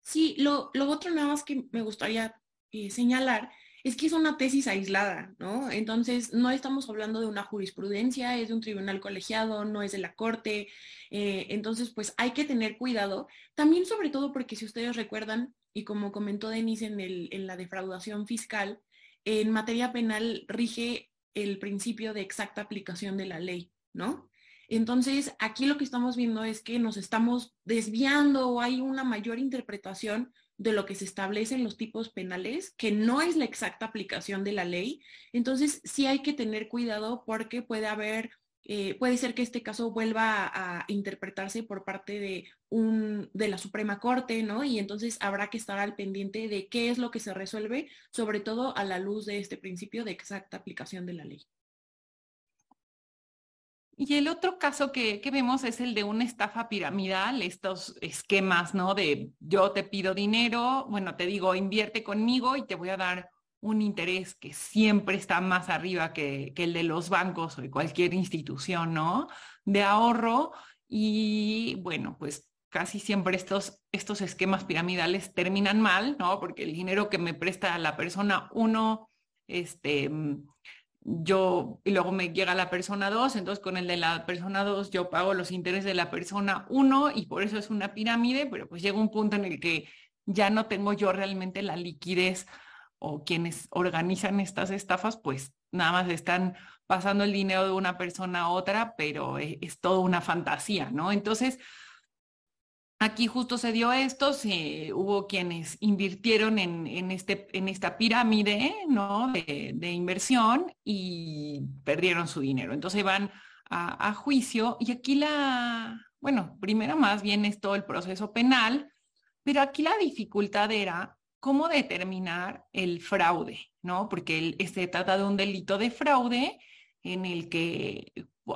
Sí, lo, lo otro nada más que me gustaría eh, señalar es que es una tesis aislada, ¿no? Entonces, no estamos hablando de una jurisprudencia, es de un tribunal colegiado, no es de la corte. Eh, entonces, pues hay que tener cuidado. También, sobre todo, porque si ustedes recuerdan, y como comentó Denise en, el, en la defraudación fiscal, en materia penal rige el principio de exacta aplicación de la ley, ¿no? Entonces, aquí lo que estamos viendo es que nos estamos desviando o hay una mayor interpretación de lo que se establece en los tipos penales, que no es la exacta aplicación de la ley. Entonces, sí hay que tener cuidado porque puede haber, eh, puede ser que este caso vuelva a, interpretarse por parte de, un, de la Suprema Corte, ¿no? Y entonces habrá que estar al pendiente de qué es lo que se resuelve, sobre todo a la luz de este principio de exacta aplicación de la ley. Y el otro caso que, que, vemos es el de una estafa piramidal, estos esquemas, ¿no? De yo te pido dinero, bueno, te digo, invierte conmigo y te voy a dar un interés que siempre está más arriba que, el de los bancos o de cualquier institución, ¿no? De ahorro. Y bueno, pues casi siempre estos, estos esquemas piramidales terminan mal, ¿no? Porque el dinero que me presta la persona uno, este yo, y luego me llega la persona 2, entonces con el de la persona 2 yo pago los intereses de la persona 1 y por eso es una pirámide, pero pues llega un punto en el que ya no tengo yo realmente la liquidez o quienes organizan estas estafas, pues nada más están pasando el dinero de una persona a otra, pero es, es toda una fantasía, ¿no? Entonces, Aquí justo se dio esto, se, hubo quienes invirtieron en, en, este, en esta pirámide ¿no? de, inversión y perdieron su dinero. Entonces van a, a, juicio y aquí la, bueno, primero más bien es todo el proceso penal, pero aquí la dificultad era cómo determinar el fraude, ¿no? Porque el, se trata de un delito de fraude en el que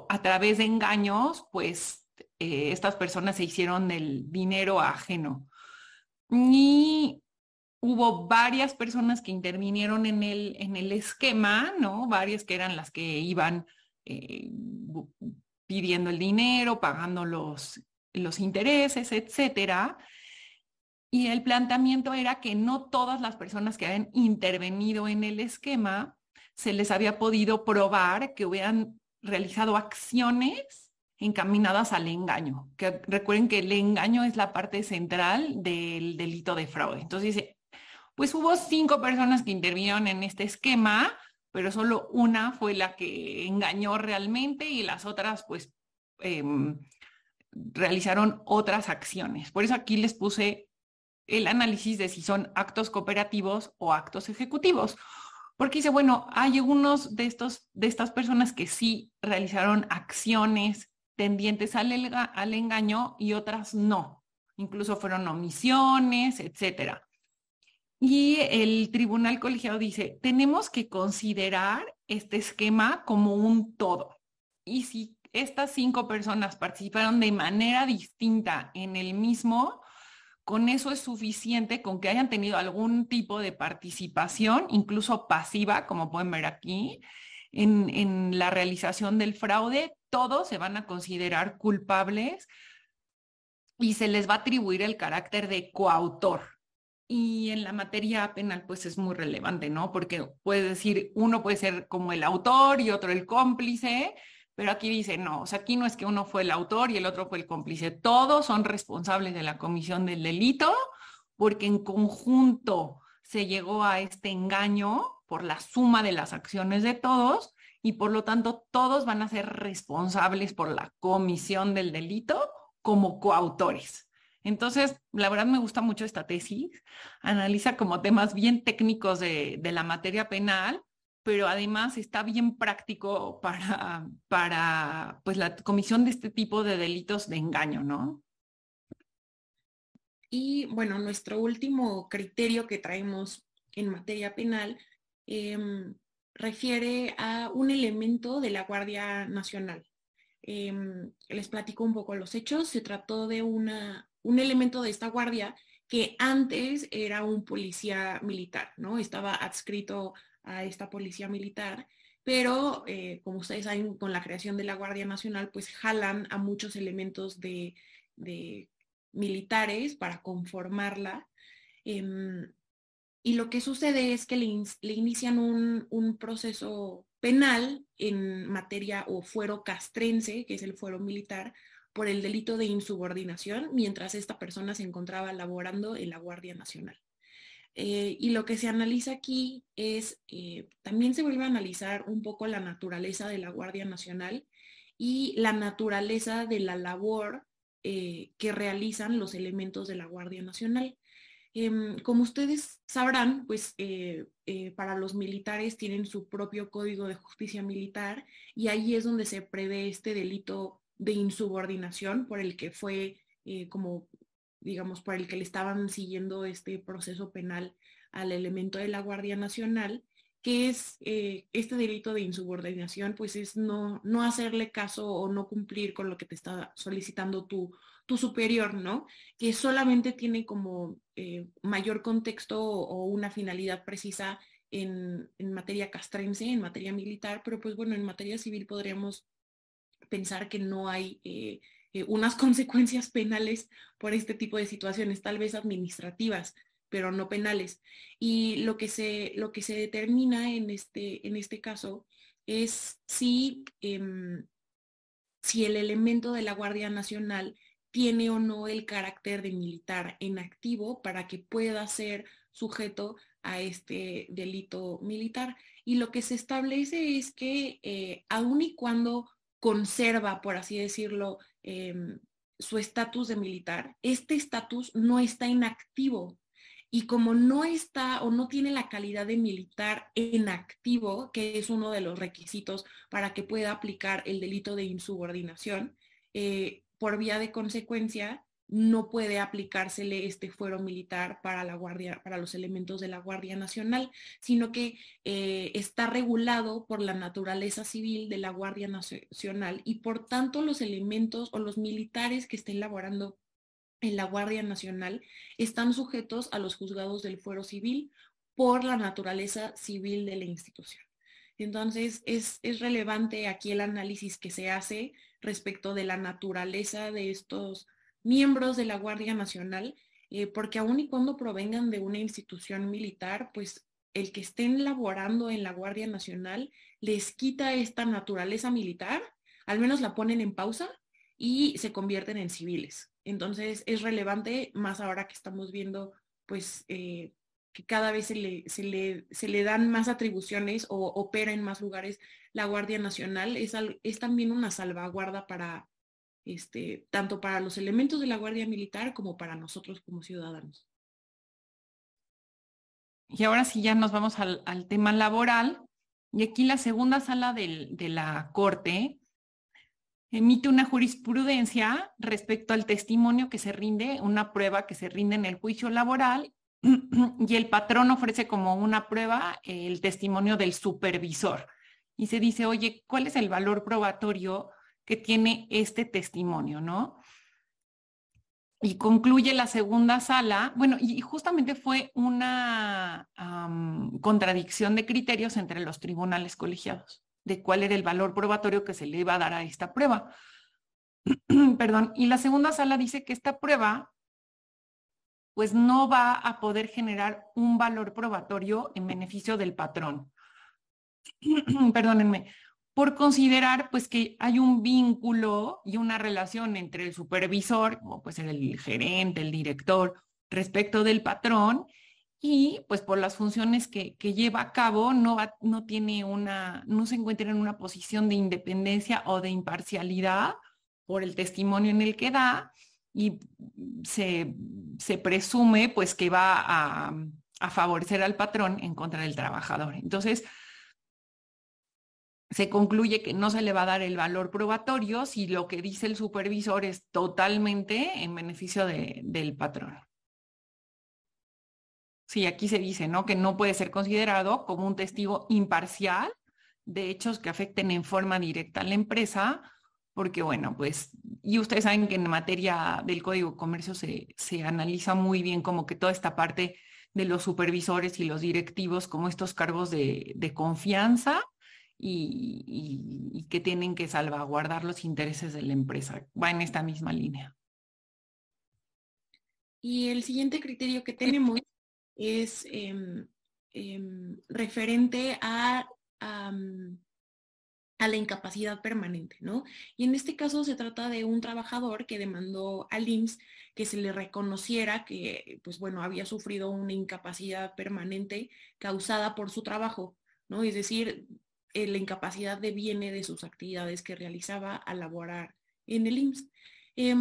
a través de engaños, pues eh, estas personas se hicieron del dinero ajeno. Y hubo varias personas que intervinieron en el, en el esquema, ¿no? Varias que eran las que iban eh, pidiendo el dinero, pagando los, los intereses, etcétera. Y el planteamiento era que no todas las personas que habían intervenido en el esquema se les había podido probar que hubieran realizado acciones encaminadas al engaño. Recuerden que el engaño es la parte central del delito de fraude. Entonces dice, pues hubo cinco personas que intervinieron en este esquema, pero solo una fue la que engañó realmente y las otras pues eh, realizaron otras acciones. Por eso aquí les puse el análisis de si son actos cooperativos o actos ejecutivos. Porque dice, bueno, hay unos de, estos, de estas personas que sí realizaron acciones tendientes al, al engaño y otras no. Incluso fueron omisiones, etcétera. Y el tribunal colegiado dice, tenemos que considerar este esquema como un todo. Y si estas cinco personas participaron de manera distinta en el mismo, con eso es suficiente con que hayan tenido algún tipo de participación, incluso pasiva, como pueden ver aquí, en, en la realización del fraude, todos se van a considerar culpables y se les va a atribuir el carácter de coautor. Y en la materia penal, pues es muy relevante, ¿no? Porque puede decir, uno puede ser como el autor y otro el cómplice, pero aquí dice, no, o sea, aquí no es que uno fue el autor y el otro fue el cómplice. Todos son responsables de la comisión del delito porque en conjunto se llegó a este engaño por la suma de las acciones de todos y por lo tanto todos van a ser responsables por la comisión del delito como coautores. Entonces, la verdad me gusta mucho esta tesis. Analiza como temas bien técnicos de, de la materia penal, pero además está bien práctico para, para pues, la comisión de este tipo de delitos de engaño, ¿no? Y bueno, nuestro último criterio que traemos en materia penal eh, refiere a un elemento de la Guardia Nacional. Em, les platico un poco los hechos. Se trató de una, un elemento de esta guardia que antes era un policía militar, ¿no? Estaba adscrito a esta policía militar, pero eh, como ustedes saben, con la creación de la Guardia Nacional, pues jalan a muchos elementos de, militares para conformarla. Em, y lo que sucede es que le, inician un, un, proceso penal en materia o fuero castrense, que es el fuero militar, por el delito de insubordinación mientras esta persona se encontraba laborando en la Guardia Nacional. Eh, y lo que se analiza aquí es, eh, también se vuelve a analizar un poco la naturaleza de la Guardia Nacional y la naturaleza de la labor eh, que realizan los elementos de la Guardia Nacional. Em, como ustedes sabrán, pues para los militares tienen su propio código de justicia militar y ahí es donde se prevé este delito de insubordinación por el que fue como, digamos, por el que le estaban siguiendo este proceso penal al elemento de la Guardia Nacional, que es eh, este delito de insubordinación, pues es no, no hacerle caso o no cumplir con lo que te está solicitando tu, tu superior, ¿no? Que solamente tiene como eh, mayor contexto o, una finalidad precisa en, en, materia castrense, en materia militar, pero pues bueno, en materia civil podríamos pensar que no hay eh, eh, unas consecuencias penales por este tipo de situaciones, tal vez administrativas, pero no penales. Y lo que se, lo que se determina en este, en este caso es si, em, si el elemento de la Guardia Nacional tiene o no el carácter de militar en activo para que pueda ser sujeto a este delito militar. Y lo que se establece es que eh, aun y cuando conserva, por así decirlo, em, su estatus de militar, este estatus no está inactivo. Y como no está o no tiene la calidad de militar en activo, que es uno de los requisitos para que pueda aplicar el delito de insubordinación, eh, por vía de consecuencia, no puede aplicársele este fuero militar para la guardia, para los elementos de la Guardia Nacional, sino que eh, está regulado por la naturaleza civil de la Guardia Nacional y por tanto los elementos o los militares que estén laborando en la Guardia Nacional están sujetos a los juzgados del fuero civil por la naturaleza civil de la institución. Entonces, es, es relevante aquí el análisis que se hace respecto de la naturaleza de estos miembros de la Guardia Nacional, eh, porque aun y cuando provengan de una institución militar, pues el que estén laborando en la Guardia Nacional les quita esta naturaleza militar, al menos la ponen en pausa y se convierten en civiles. Entonces es relevante, más ahora que estamos viendo, pues, eh, que cada vez se le, se, le, se le, dan más atribuciones o opera en más lugares la Guardia Nacional, es, es también una salvaguarda para, este, tanto para los elementos de la Guardia Militar como para nosotros como ciudadanos. Y ahora sí ya nos vamos al, tema laboral. Y aquí la segunda sala de la Corte emite una jurisprudencia respecto al testimonio que se rinde, una prueba que se rinde en el juicio laboral, y el patrón ofrece como una prueba el testimonio del supervisor. Y se dice, oye, ¿cuál es el valor probatorio que tiene este testimonio, ¿no? Y concluye la segunda sala, bueno, y justamente fue una contradicción de criterios entre los tribunales colegiados, de cuál era el valor probatorio que se le iba a dar a esta prueba. Perdón, y la segunda sala dice que esta prueba pues no va a poder generar un valor probatorio en beneficio del patrón. Perdónenme, por considerar pues que hay un vínculo y una relación entre el supervisor, como pues el gerente, el director, respecto del patrón, y pues por las funciones que, lleva a cabo no, no tiene una, no se encuentra en una posición de independencia o de imparcialidad por el testimonio en el que da y se, presume pues que va a, a favorecer al patrón en contra del trabajador. Entonces, se concluye que no se le va a dar el valor probatorio si lo que dice el supervisor es totalmente en beneficio del patrón. Sí, aquí se dice, ¿no? Que no puede ser considerado como un testigo imparcial de hechos que afecten en forma directa a la empresa, porque bueno, pues, y ustedes saben que en materia del Código de Comercio se, se analiza muy bien como que toda esta parte de los supervisores y los directivos como estos cargos de, de confianza y, que tienen que salvaguardar los intereses de la empresa. Va en esta misma línea. Y el siguiente criterio que tenemos es eh, eh, referente a, a, a, la incapacidad permanente, ¿no? Y en este caso se trata de un trabajador que demandó al IMSS que se le reconociera que, pues bueno, había sufrido una incapacidad permanente causada por su trabajo, ¿no? Es decir, eh, la incapacidad deviene de sus actividades que realizaba al laborar en el IMSS. Eh,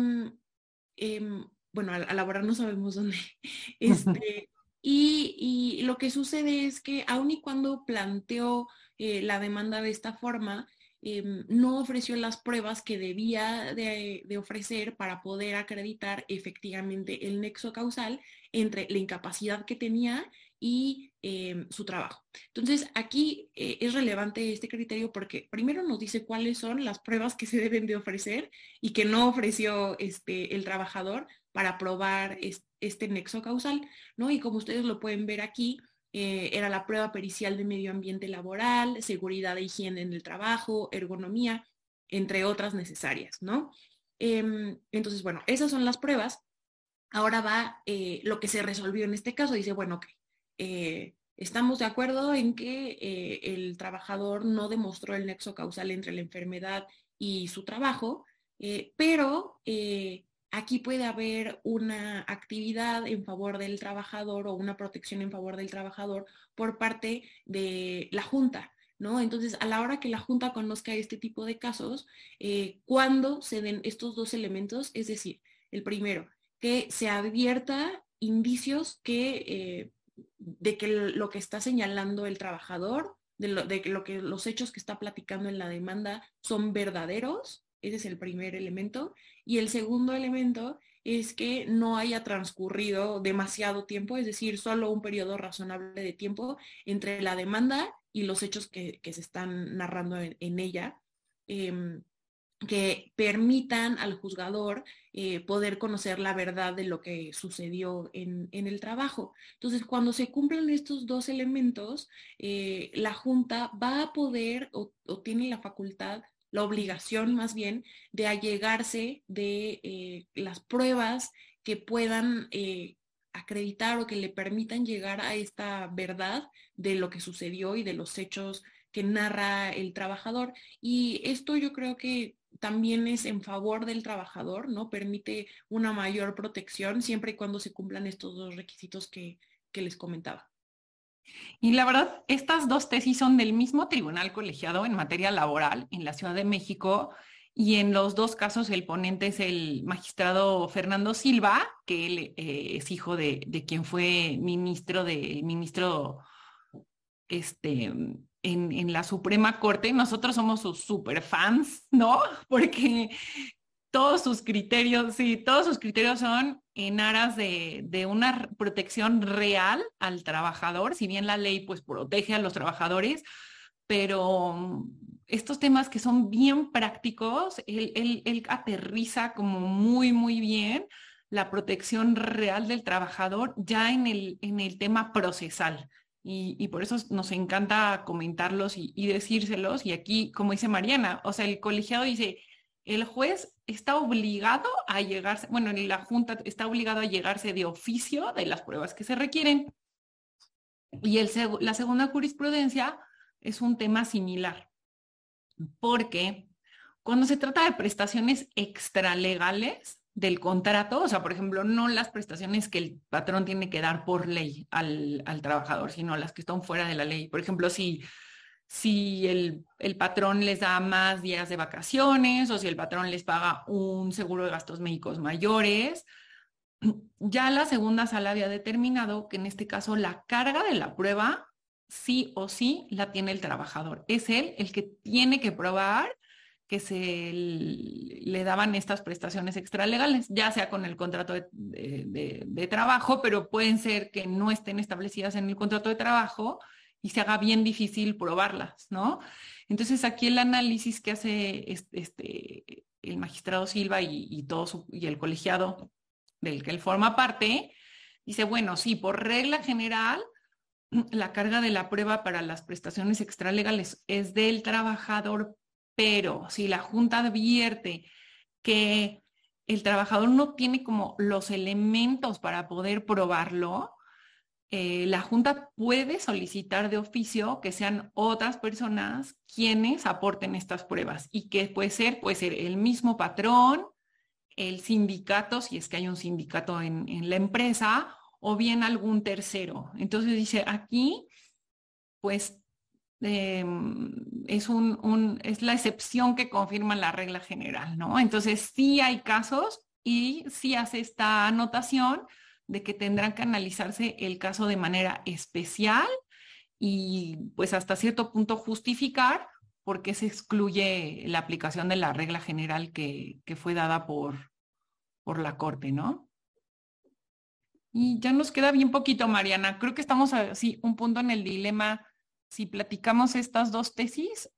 eh, bueno, al, laborar no sabemos dónde. Este, y, y, lo que sucede es que aun y cuando planteó eh, la demanda de esta forma, eh, no ofreció las pruebas que debía de, de, ofrecer para poder acreditar efectivamente el nexo causal entre la incapacidad que tenía y eh, su trabajo. Entonces, aquí eh, es relevante este criterio porque primero nos dice cuáles son las pruebas que se deben de ofrecer y que no ofreció este, el trabajador para probar este, nexo causal, ¿no? Y como ustedes lo pueden ver aquí, eh, era la prueba pericial de medio ambiente laboral, seguridad e higiene en el trabajo, ergonomía, entre otras necesarias, ¿no? Eh, entonces, bueno, esas son las pruebas. Ahora va eh, lo que se resolvió en este caso. Dice, bueno, ok, eh, estamos de acuerdo en que eh, el trabajador no demostró el nexo causal entre la enfermedad y su trabajo, pero aquí puede haber una actividad en favor del trabajador o una protección en favor del trabajador por parte de la Junta, ¿no? Entonces, a la hora que la Junta conozca este tipo de casos, eh, cuando se den estos dos elementos, es decir, el primero, que se advierta indicios que, eh, de que lo que está señalando el trabajador, de lo, de lo que los hechos que está platicando en la demanda son verdaderos, ese es el primer elemento. Y el segundo elemento es que no haya transcurrido demasiado tiempo, es decir, solo un periodo razonable de tiempo entre la demanda y los hechos que, que se están narrando en, ella, eh, que permitan al juzgador eh, poder conocer la verdad de lo que sucedió en, en, el trabajo. Entonces, cuando se cumplen estos dos elementos, eh, la Junta va a poder o, tiene la facultad la obligación más bien de allegarse de eh, las pruebas que puedan acreditar o que le permitan llegar a esta verdad de lo que sucedió y de los hechos que narra el trabajador. Y esto yo creo que también es en favor del trabajador, ¿no? Permite una mayor protección siempre y cuando se cumplan estos dos requisitos que, que les comentaba. Y la verdad, estas dos tesis son del mismo tribunal colegiado en materia laboral en la Ciudad de México y en los dos casos el ponente es el magistrado Fernando Silva, que él eh, es hijo de, de, quien fue ministro de ministro este, en, la Suprema Corte. Nosotros somos sus super fans, ¿no? Porque todos sus criterios, sí, todos sus criterios son en aras de, una protección real al trabajador, si bien la ley pues protege a los trabajadores, pero estos temas que son bien prácticos, él aterriza como muy, muy bien la protección real del trabajador ya en el, en el tema procesal. Y, por eso nos encanta comentarlos y, y decírselos. Y aquí, como dice Mariana, o sea, el colegiado dice, el juez está obligado a llegarse, bueno, la Junta está obligado a llegarse de oficio de las pruebas que se requieren. Y el, la segunda jurisprudencia es un tema similar, porque cuando se trata de prestaciones extralegales del contrato, o sea, por ejemplo, no las prestaciones que el patrón tiene que dar por ley al, al trabajador, sino las que están fuera de la ley. Por ejemplo, si si el, el, patrón les da más días de vacaciones o si el patrón les paga un seguro de gastos médicos mayores. Ya la segunda sala había determinado que en este caso la carga de la prueba sí o sí la tiene el trabajador. Es él el que tiene que probar que se le daban estas prestaciones extralegales, ya sea con el contrato de, trabajo, pero pueden ser que no estén establecidas en el contrato de trabajo y se haga bien difícil probarlas, ¿no? Entonces aquí el análisis que hace este, el magistrado Silva y, todo y el colegiado del que él forma parte, dice, bueno, sí, por regla general, la carga de la prueba para las prestaciones extralegales es del trabajador, pero si la Junta advierte que el trabajador no tiene como los elementos para poder probarlo, eh, la Junta puede solicitar de oficio que sean otras personas quienes aporten estas pruebas y que puede ser, puede ser el mismo patrón, el sindicato, si es que hay un sindicato en, en la empresa, o bien algún tercero. Entonces dice, aquí, pues em, es, un, es la excepción que confirma la regla general, ¿no? Entonces sí hay casos y sí hace esta anotación de que tendrán que analizarse el caso de manera especial y pues hasta cierto punto justificar por qué se excluye la aplicación de la regla general que, que fue dada por, por la Corte, ¿no? Y ya nos queda bien poquito, Mariana. Creo que estamos así un punto en el dilema si platicamos estas dos tesis,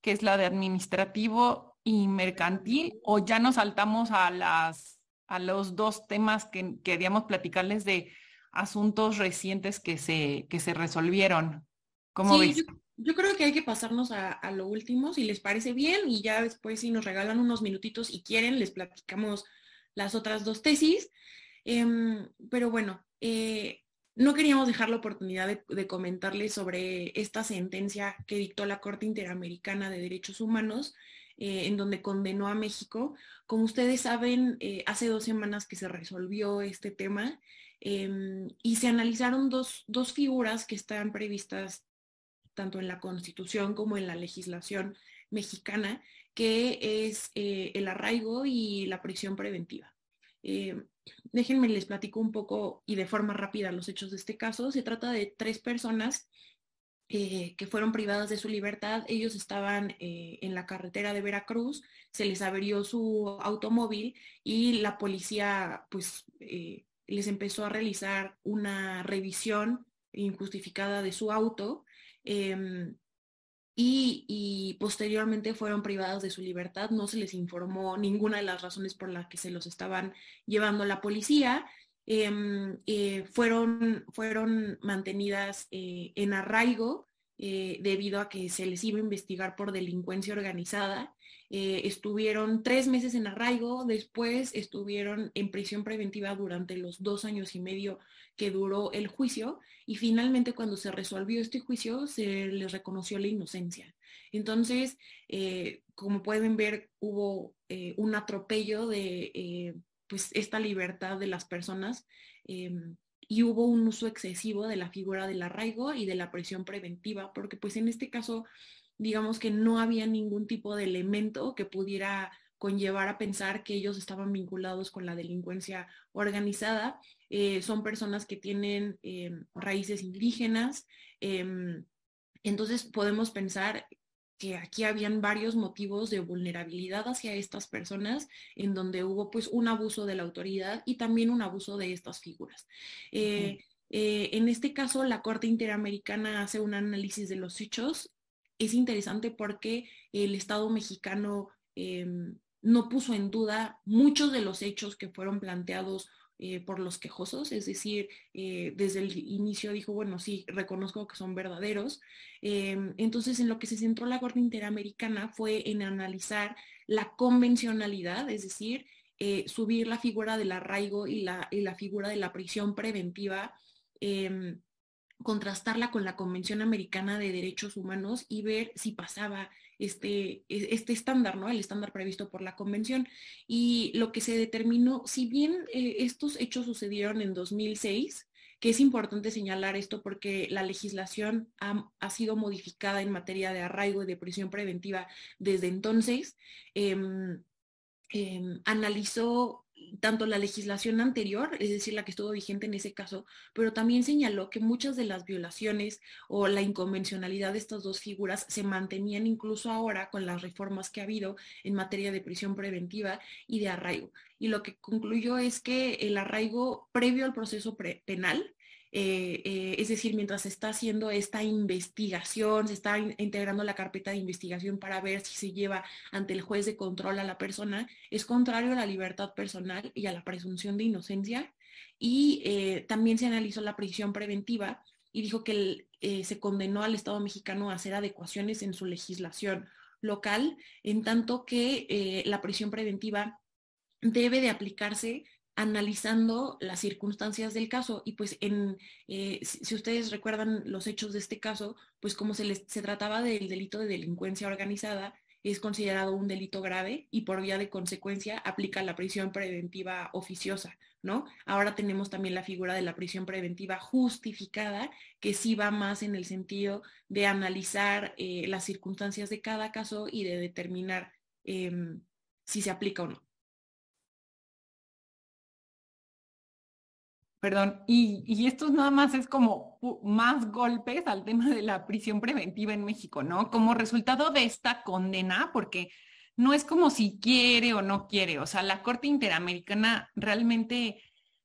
que es la de administrativo y mercantil, o ya nos saltamos a las a los dos temas que queríamos platicarles de asuntos recientes que se, que se resolvieron. ¿Cómo ves? Yo, creo que hay que pasarnos a, a, lo último, si les parece bien, y ya después si nos regalan unos minutitos y quieren, les platicamos las otras dos tesis. Em, pero bueno, eh, no queríamos dejar la oportunidad de, comentarles sobre esta sentencia que dictó la Corte Interamericana de Derechos Humanos, eh, en donde condenó a México. Como ustedes saben, eh, hace dos semanas que se resolvió este tema em, y se analizaron dos, dos figuras que están previstas tanto en la Constitución como en la legislación mexicana, que es el arraigo y la prisión preventiva. Em, déjenme les platico un poco y de forma rápida los hechos de este caso. Se trata de tres personas eh, que fueron privadas de su libertad. Ellos estaban eh, en la carretera de Veracruz, se les averió su automóvil y la policía pues eh, les empezó a realizar una revisión injustificada de su auto. Em, y, posteriormente fueron privados de su libertad. No se les informó ninguna de las razones por las que se los estaban llevando la policía. Em, eh, fueron, fueron mantenidas eh, en arraigo eh, debido a que se les iba a investigar por delincuencia organizada. Estuvieron tres meses en arraigo, después estuvieron en prisión preventiva durante los dos años y medio que duró el juicio y finalmente cuando se resolvió este juicio se les reconoció la inocencia. Entonces, eh, como pueden ver, hubo eh, un atropello de eh, pues esta libertad de las personas em, y hubo un uso excesivo de la figura del arraigo y de la prisión preventiva, porque pues en este caso, digamos que no había ningún tipo de elemento que pudiera conllevar a pensar que ellos estaban vinculados con la delincuencia organizada eh, son personas que tienen em, raíces indígenas. Em, entonces podemos pensar que aquí habían varios motivos de vulnerabilidad hacia estas personas, en donde hubo pues un abuso de la autoridad y también un abuso de estas figuras. Eh, eh, en este caso, la Corte Interamericana hace un análisis de los hechos. Es interesante porque el Estado mexicano em, no puso en duda muchos de los hechos que fueron planteados eh, por los quejosos, es decir, eh, desde el inicio dijo, bueno, sí, reconozco que son verdaderos. Em, entonces, en lo que se centró la Corte Interamericana fue en analizar la convencionalidad, es decir, eh, subir la figura del arraigo y la, y la figura de la prisión preventiva em, contrastarla con la Convención Americana de Derechos Humanos y ver si pasaba este, e, este estándar, ¿no? El estándar previsto por la convención. Y lo que se determinó, si bien eh, estos hechos sucedieron en 2006, que es importante señalar esto porque la legislación ha, sido modificada en materia de arraigo y de prisión preventiva desde entonces, em, em, analizó tanto la legislación anterior, es decir, la que estuvo vigente en ese caso, pero también señaló que muchas de las violaciones o la inconvencionalidad de estas dos figuras se mantenían incluso ahora con las reformas que ha habido en materia de prisión preventiva y de arraigo. Y lo que concluyó es que el arraigo previo al proceso penal eh, eh, es decir, mientras se está haciendo esta investigación, se está integrando la carpeta de investigación para ver si se lleva ante el juez de control a la persona, es contrario a la libertad personal y a la presunción de inocencia. Y eh, también se analizó la prisión preventiva y dijo que se condenó al Estado mexicano a hacer adecuaciones en su legislación local, en tanto que la prisión preventiva debe de aplicarse analizando las circunstancias del caso y pues en eh, si, ustedes recuerdan los hechos de este caso pues como se les se trataba del delito de delincuencia organizada es considerado un delito grave y por vía de consecuencia aplica la prisión preventiva oficiosa, ¿no? Ahora tenemos también la figura de la prisión preventiva justificada, que sí va más en el sentido de analizar eh, las circunstancias de cada caso y de determinar em, si se aplica o no. Perdón, y, y, esto nada más es como más golpes al tema de la prisión preventiva en México, ¿no? Como resultado de esta condena, porque no es como si quiere o no quiere, o sea, la Corte Interamericana realmente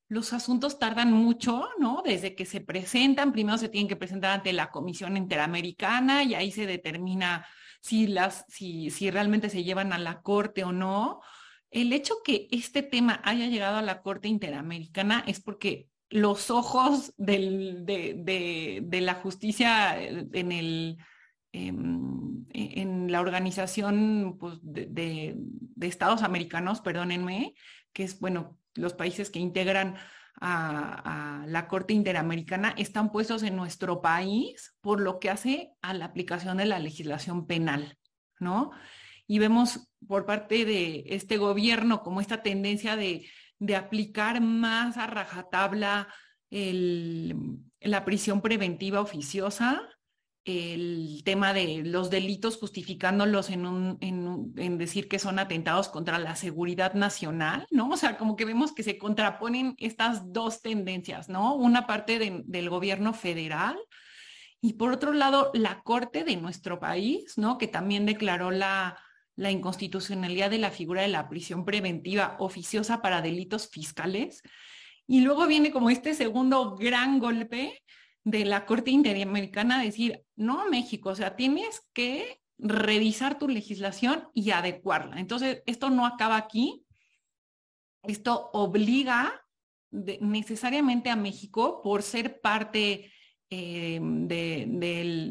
los asuntos tardan mucho, ¿no? Desde que se presentan, primero se tienen que presentar ante la Comisión Interamericana y ahí se determina si, las, si, si realmente se llevan a la Corte o no el hecho que este tema haya llegado a la Corte Interamericana es porque los ojos de, la justicia en, el, em, e, en la organización pues, de, Estados americanos, perdónenme, que es, bueno, los países que integran a, a, la Corte Interamericana están puestos en nuestro país por lo que hace a la aplicación de la legislación penal, ¿no? Y vemos por parte de este gobierno como esta tendencia de, aplicar más a rajatabla la prisión preventiva oficiosa, el tema de los delitos justificándolos en, en, decir que son atentados contra la seguridad nacional, ¿no? O sea, como que vemos que se contraponen estas dos tendencias, ¿no? Una parte del gobierno federal y por otro lado la Corte de nuestro país, ¿no? Que también declaró la, la inconstitucionalidad de la figura de la prisión preventiva oficiosa para delitos fiscales. Y luego viene como este segundo gran golpe de la Corte Interamericana a decir, no, México, o sea, tienes que revisar tu legislación y adecuarla. Entonces, esto no acaba aquí. Esto obliga necesariamente a México, por ser parte eh, de,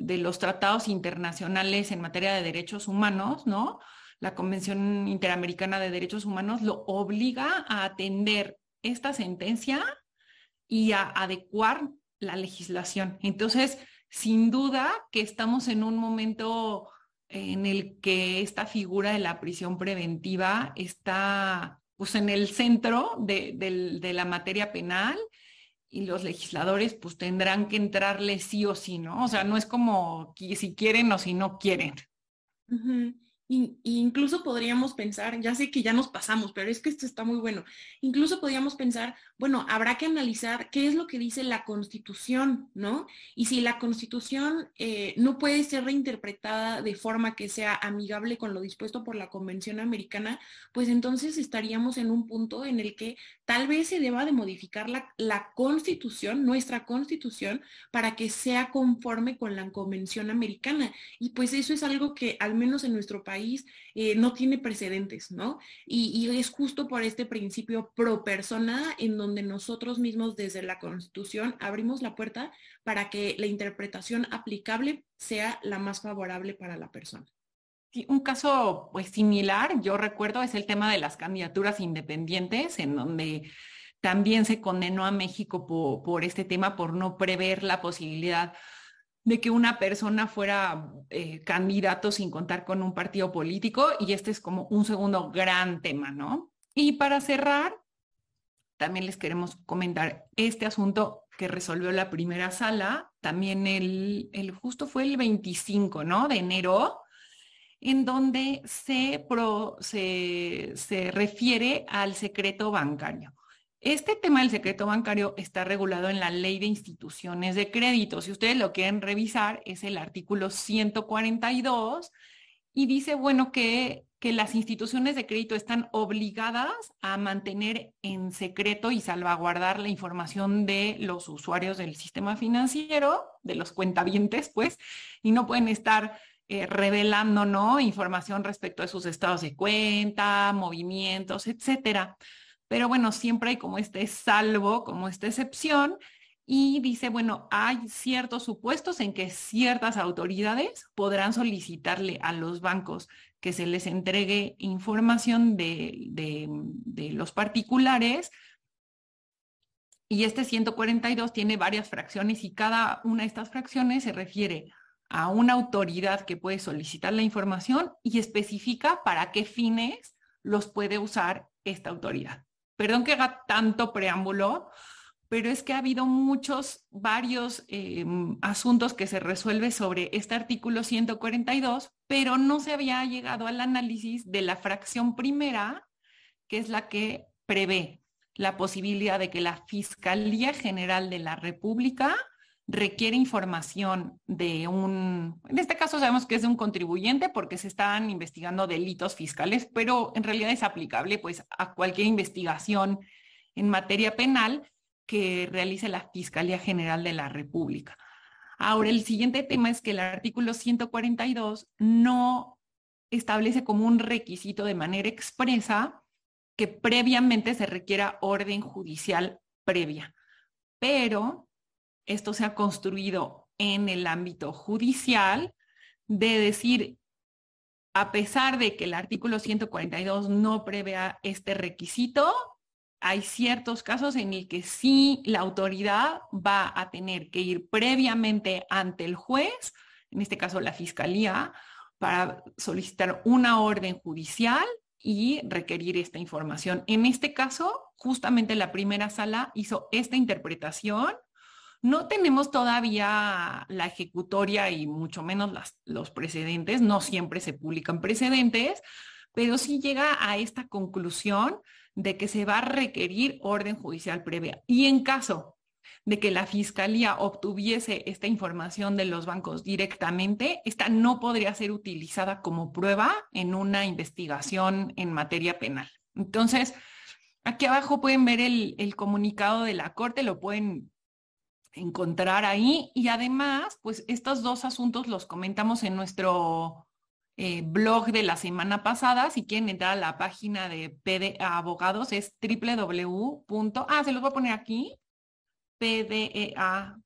de, los tratados internacionales en materia de derechos humanos, ¿no? La Convención Interamericana de Derechos Humanos lo obliga a atender esta sentencia y a adecuar la legislación. Entonces, sin duda que estamos en un momento en el que esta figura de la prisión preventiva está pues, en el centro de, la materia penal y los legisladores pues tendrán que entrarle sí o sí, ¿no? O sea, no es como si quieren o si no quieren incluso podríamos pensar, ya sé que ya nos pasamos, pero es que esto está muy bueno, incluso podríamos pensar, bueno, habrá que analizar qué es lo que dice la constitución, ¿no? Y si la constitución eh, no puede ser reinterpretada de forma que sea amigable con lo dispuesto por la Convención Americana, pues entonces estaríamos en un punto en el que tal vez se deba de modificar la, la constitución, nuestra constitución, para que sea conforme con la Convención Americana. Y pues eso es algo que al menos en nuestro país, eh, no tiene precedentes, ¿no? Y, es justo por este principio pro persona en donde nosotros mismos desde la Constitución abrimos la puerta para que la interpretación aplicable sea la más favorable para la persona. un caso pues similar, yo recuerdo, es el tema de las candidaturas independientes, en donde también se condenó a México por este tema, por no prever la posibilidad de que una persona fuera eh, candidato sin contar con un partido político y este es como un segundo gran tema, ¿no? Y para cerrar, también les queremos comentar este asunto que resolvió la primera sala, también el, el justo fue el 25, ¿no? De enero, en donde se, se, se refiere al secreto bancario. Este tema del secreto bancario está regulado en la ley de instituciones de crédito. Si ustedes lo quieren revisar, es el artículo 142 y dice, bueno, que, que las instituciones de crédito están obligadas a mantener en secreto y salvaguardar la información de los usuarios del sistema financiero, de los cuentavientes, pues, y no pueden estar eh, revelando ¿no? información respecto a sus estados de cuenta, movimientos, etcétera. Pero bueno, siempre hay como este salvo, como esta excepción, y dice, bueno, hay ciertos supuestos en que ciertas autoridades podrán solicitarle a los bancos que se les entregue información de, los particulares. Y este 142 tiene varias fracciones y cada una de estas fracciones se refiere a una autoridad que puede solicitar la información y especifica para qué fines los puede usar esta autoridad. Perdón que haga tanto preámbulo, pero es que ha habido muchos, varios eh, asuntos que se resuelve sobre este artículo 142, pero no se había llegado al análisis de la fracción primera, que es la que prevé la posibilidad de que la Fiscalía General de la República requiere información de un, en este caso sabemos que es de un contribuyente porque se están investigando delitos fiscales, pero en realidad es aplicable pues a cualquier investigación en materia penal que realice la Fiscalía General de la República. Ahora, el siguiente tema es que el artículo 142 no establece como un requisito de manera expresa que previamente se requiera orden judicial previa, pero esto se ha construido en el ámbito judicial, de decir, a pesar de que el artículo 142 no prevea este requisito, hay ciertos casos en el que sí la autoridad va a tener que ir previamente ante el juez, en este caso la fiscalía, para solicitar una orden judicial y requerir esta información. En este caso, justamente la primera sala hizo esta interpretación no tenemos todavía la ejecutoria y mucho menos los precedentes, no siempre se publican precedentes, pero sí llega a esta conclusión de que se va a requerir orden judicial previa. Y en caso de que la fiscalía obtuviese esta información de los bancos directamente, esta no podría ser utilizada como prueba en una investigación en materia penal. Entonces, aquí abajo pueden ver el, comunicado de la Corte, lo pueden encontrar ahí. Y además, pues estos dos asuntos los comentamos en nuestro eh, blog de la semana pasada. Si quieren entrar a la página de PDA Abogados, es www. Ah, se los voy a poner aquí pdea.mx,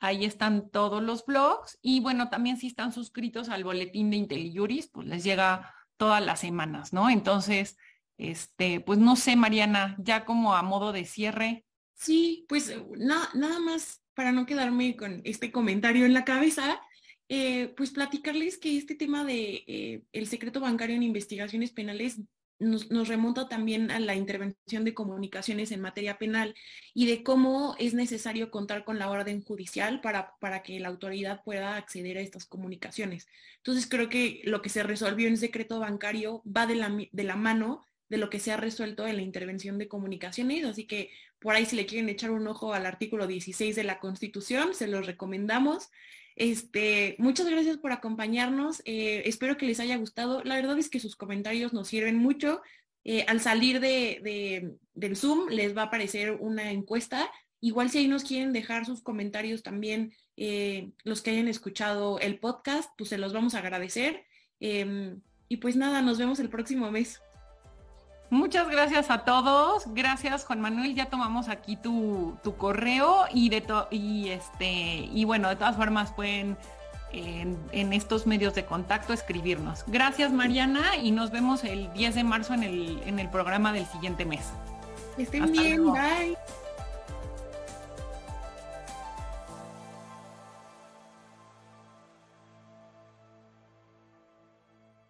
ahí están todos los blogs y bueno, también si están suscritos al boletín de IntelliJuris, pues les llega todas las semanas, ¿no? Entonces, este, pues no sé, Mariana, ya como a modo de cierre, Sí, pues eh, nada más para no quedarme con este comentario en la cabeza, eh, pues platicarles que este tema de eh, el secreto bancario en investigaciones penales nos, nos, remonta también a la intervención de comunicaciones en materia penal y de cómo es necesario contar con la orden judicial para, para que la autoridad pueda acceder a estas comunicaciones. Entonces creo que lo que se resolvió en secreto bancario va de la, de la mano de lo que se ha resuelto en la intervención de comunicaciones, así que por ahí si le quieren echar un ojo al artículo 16 de la Constitución, se los recomendamos. Este, muchas gracias por acompañarnos. Eh, espero que les haya gustado. La verdad es que sus comentarios nos sirven mucho. Eh, al salir de, del Zoom les va a aparecer una encuesta. Igual si ahí nos quieren dejar sus comentarios también, eh, los que hayan escuchado el podcast, pues se los vamos a agradecer. Em, y pues nada, nos vemos el próximo mes. Muchas gracias a todos. Gracias, Juan Manuel. Ya tomamos aquí tu, correo y de y este y bueno, de todas formas pueden en, estos medios de contacto escribirnos. Gracias, Mariana, y nos vemos el 10 de marzo en el, en el programa del siguiente mes. estén bien, bye.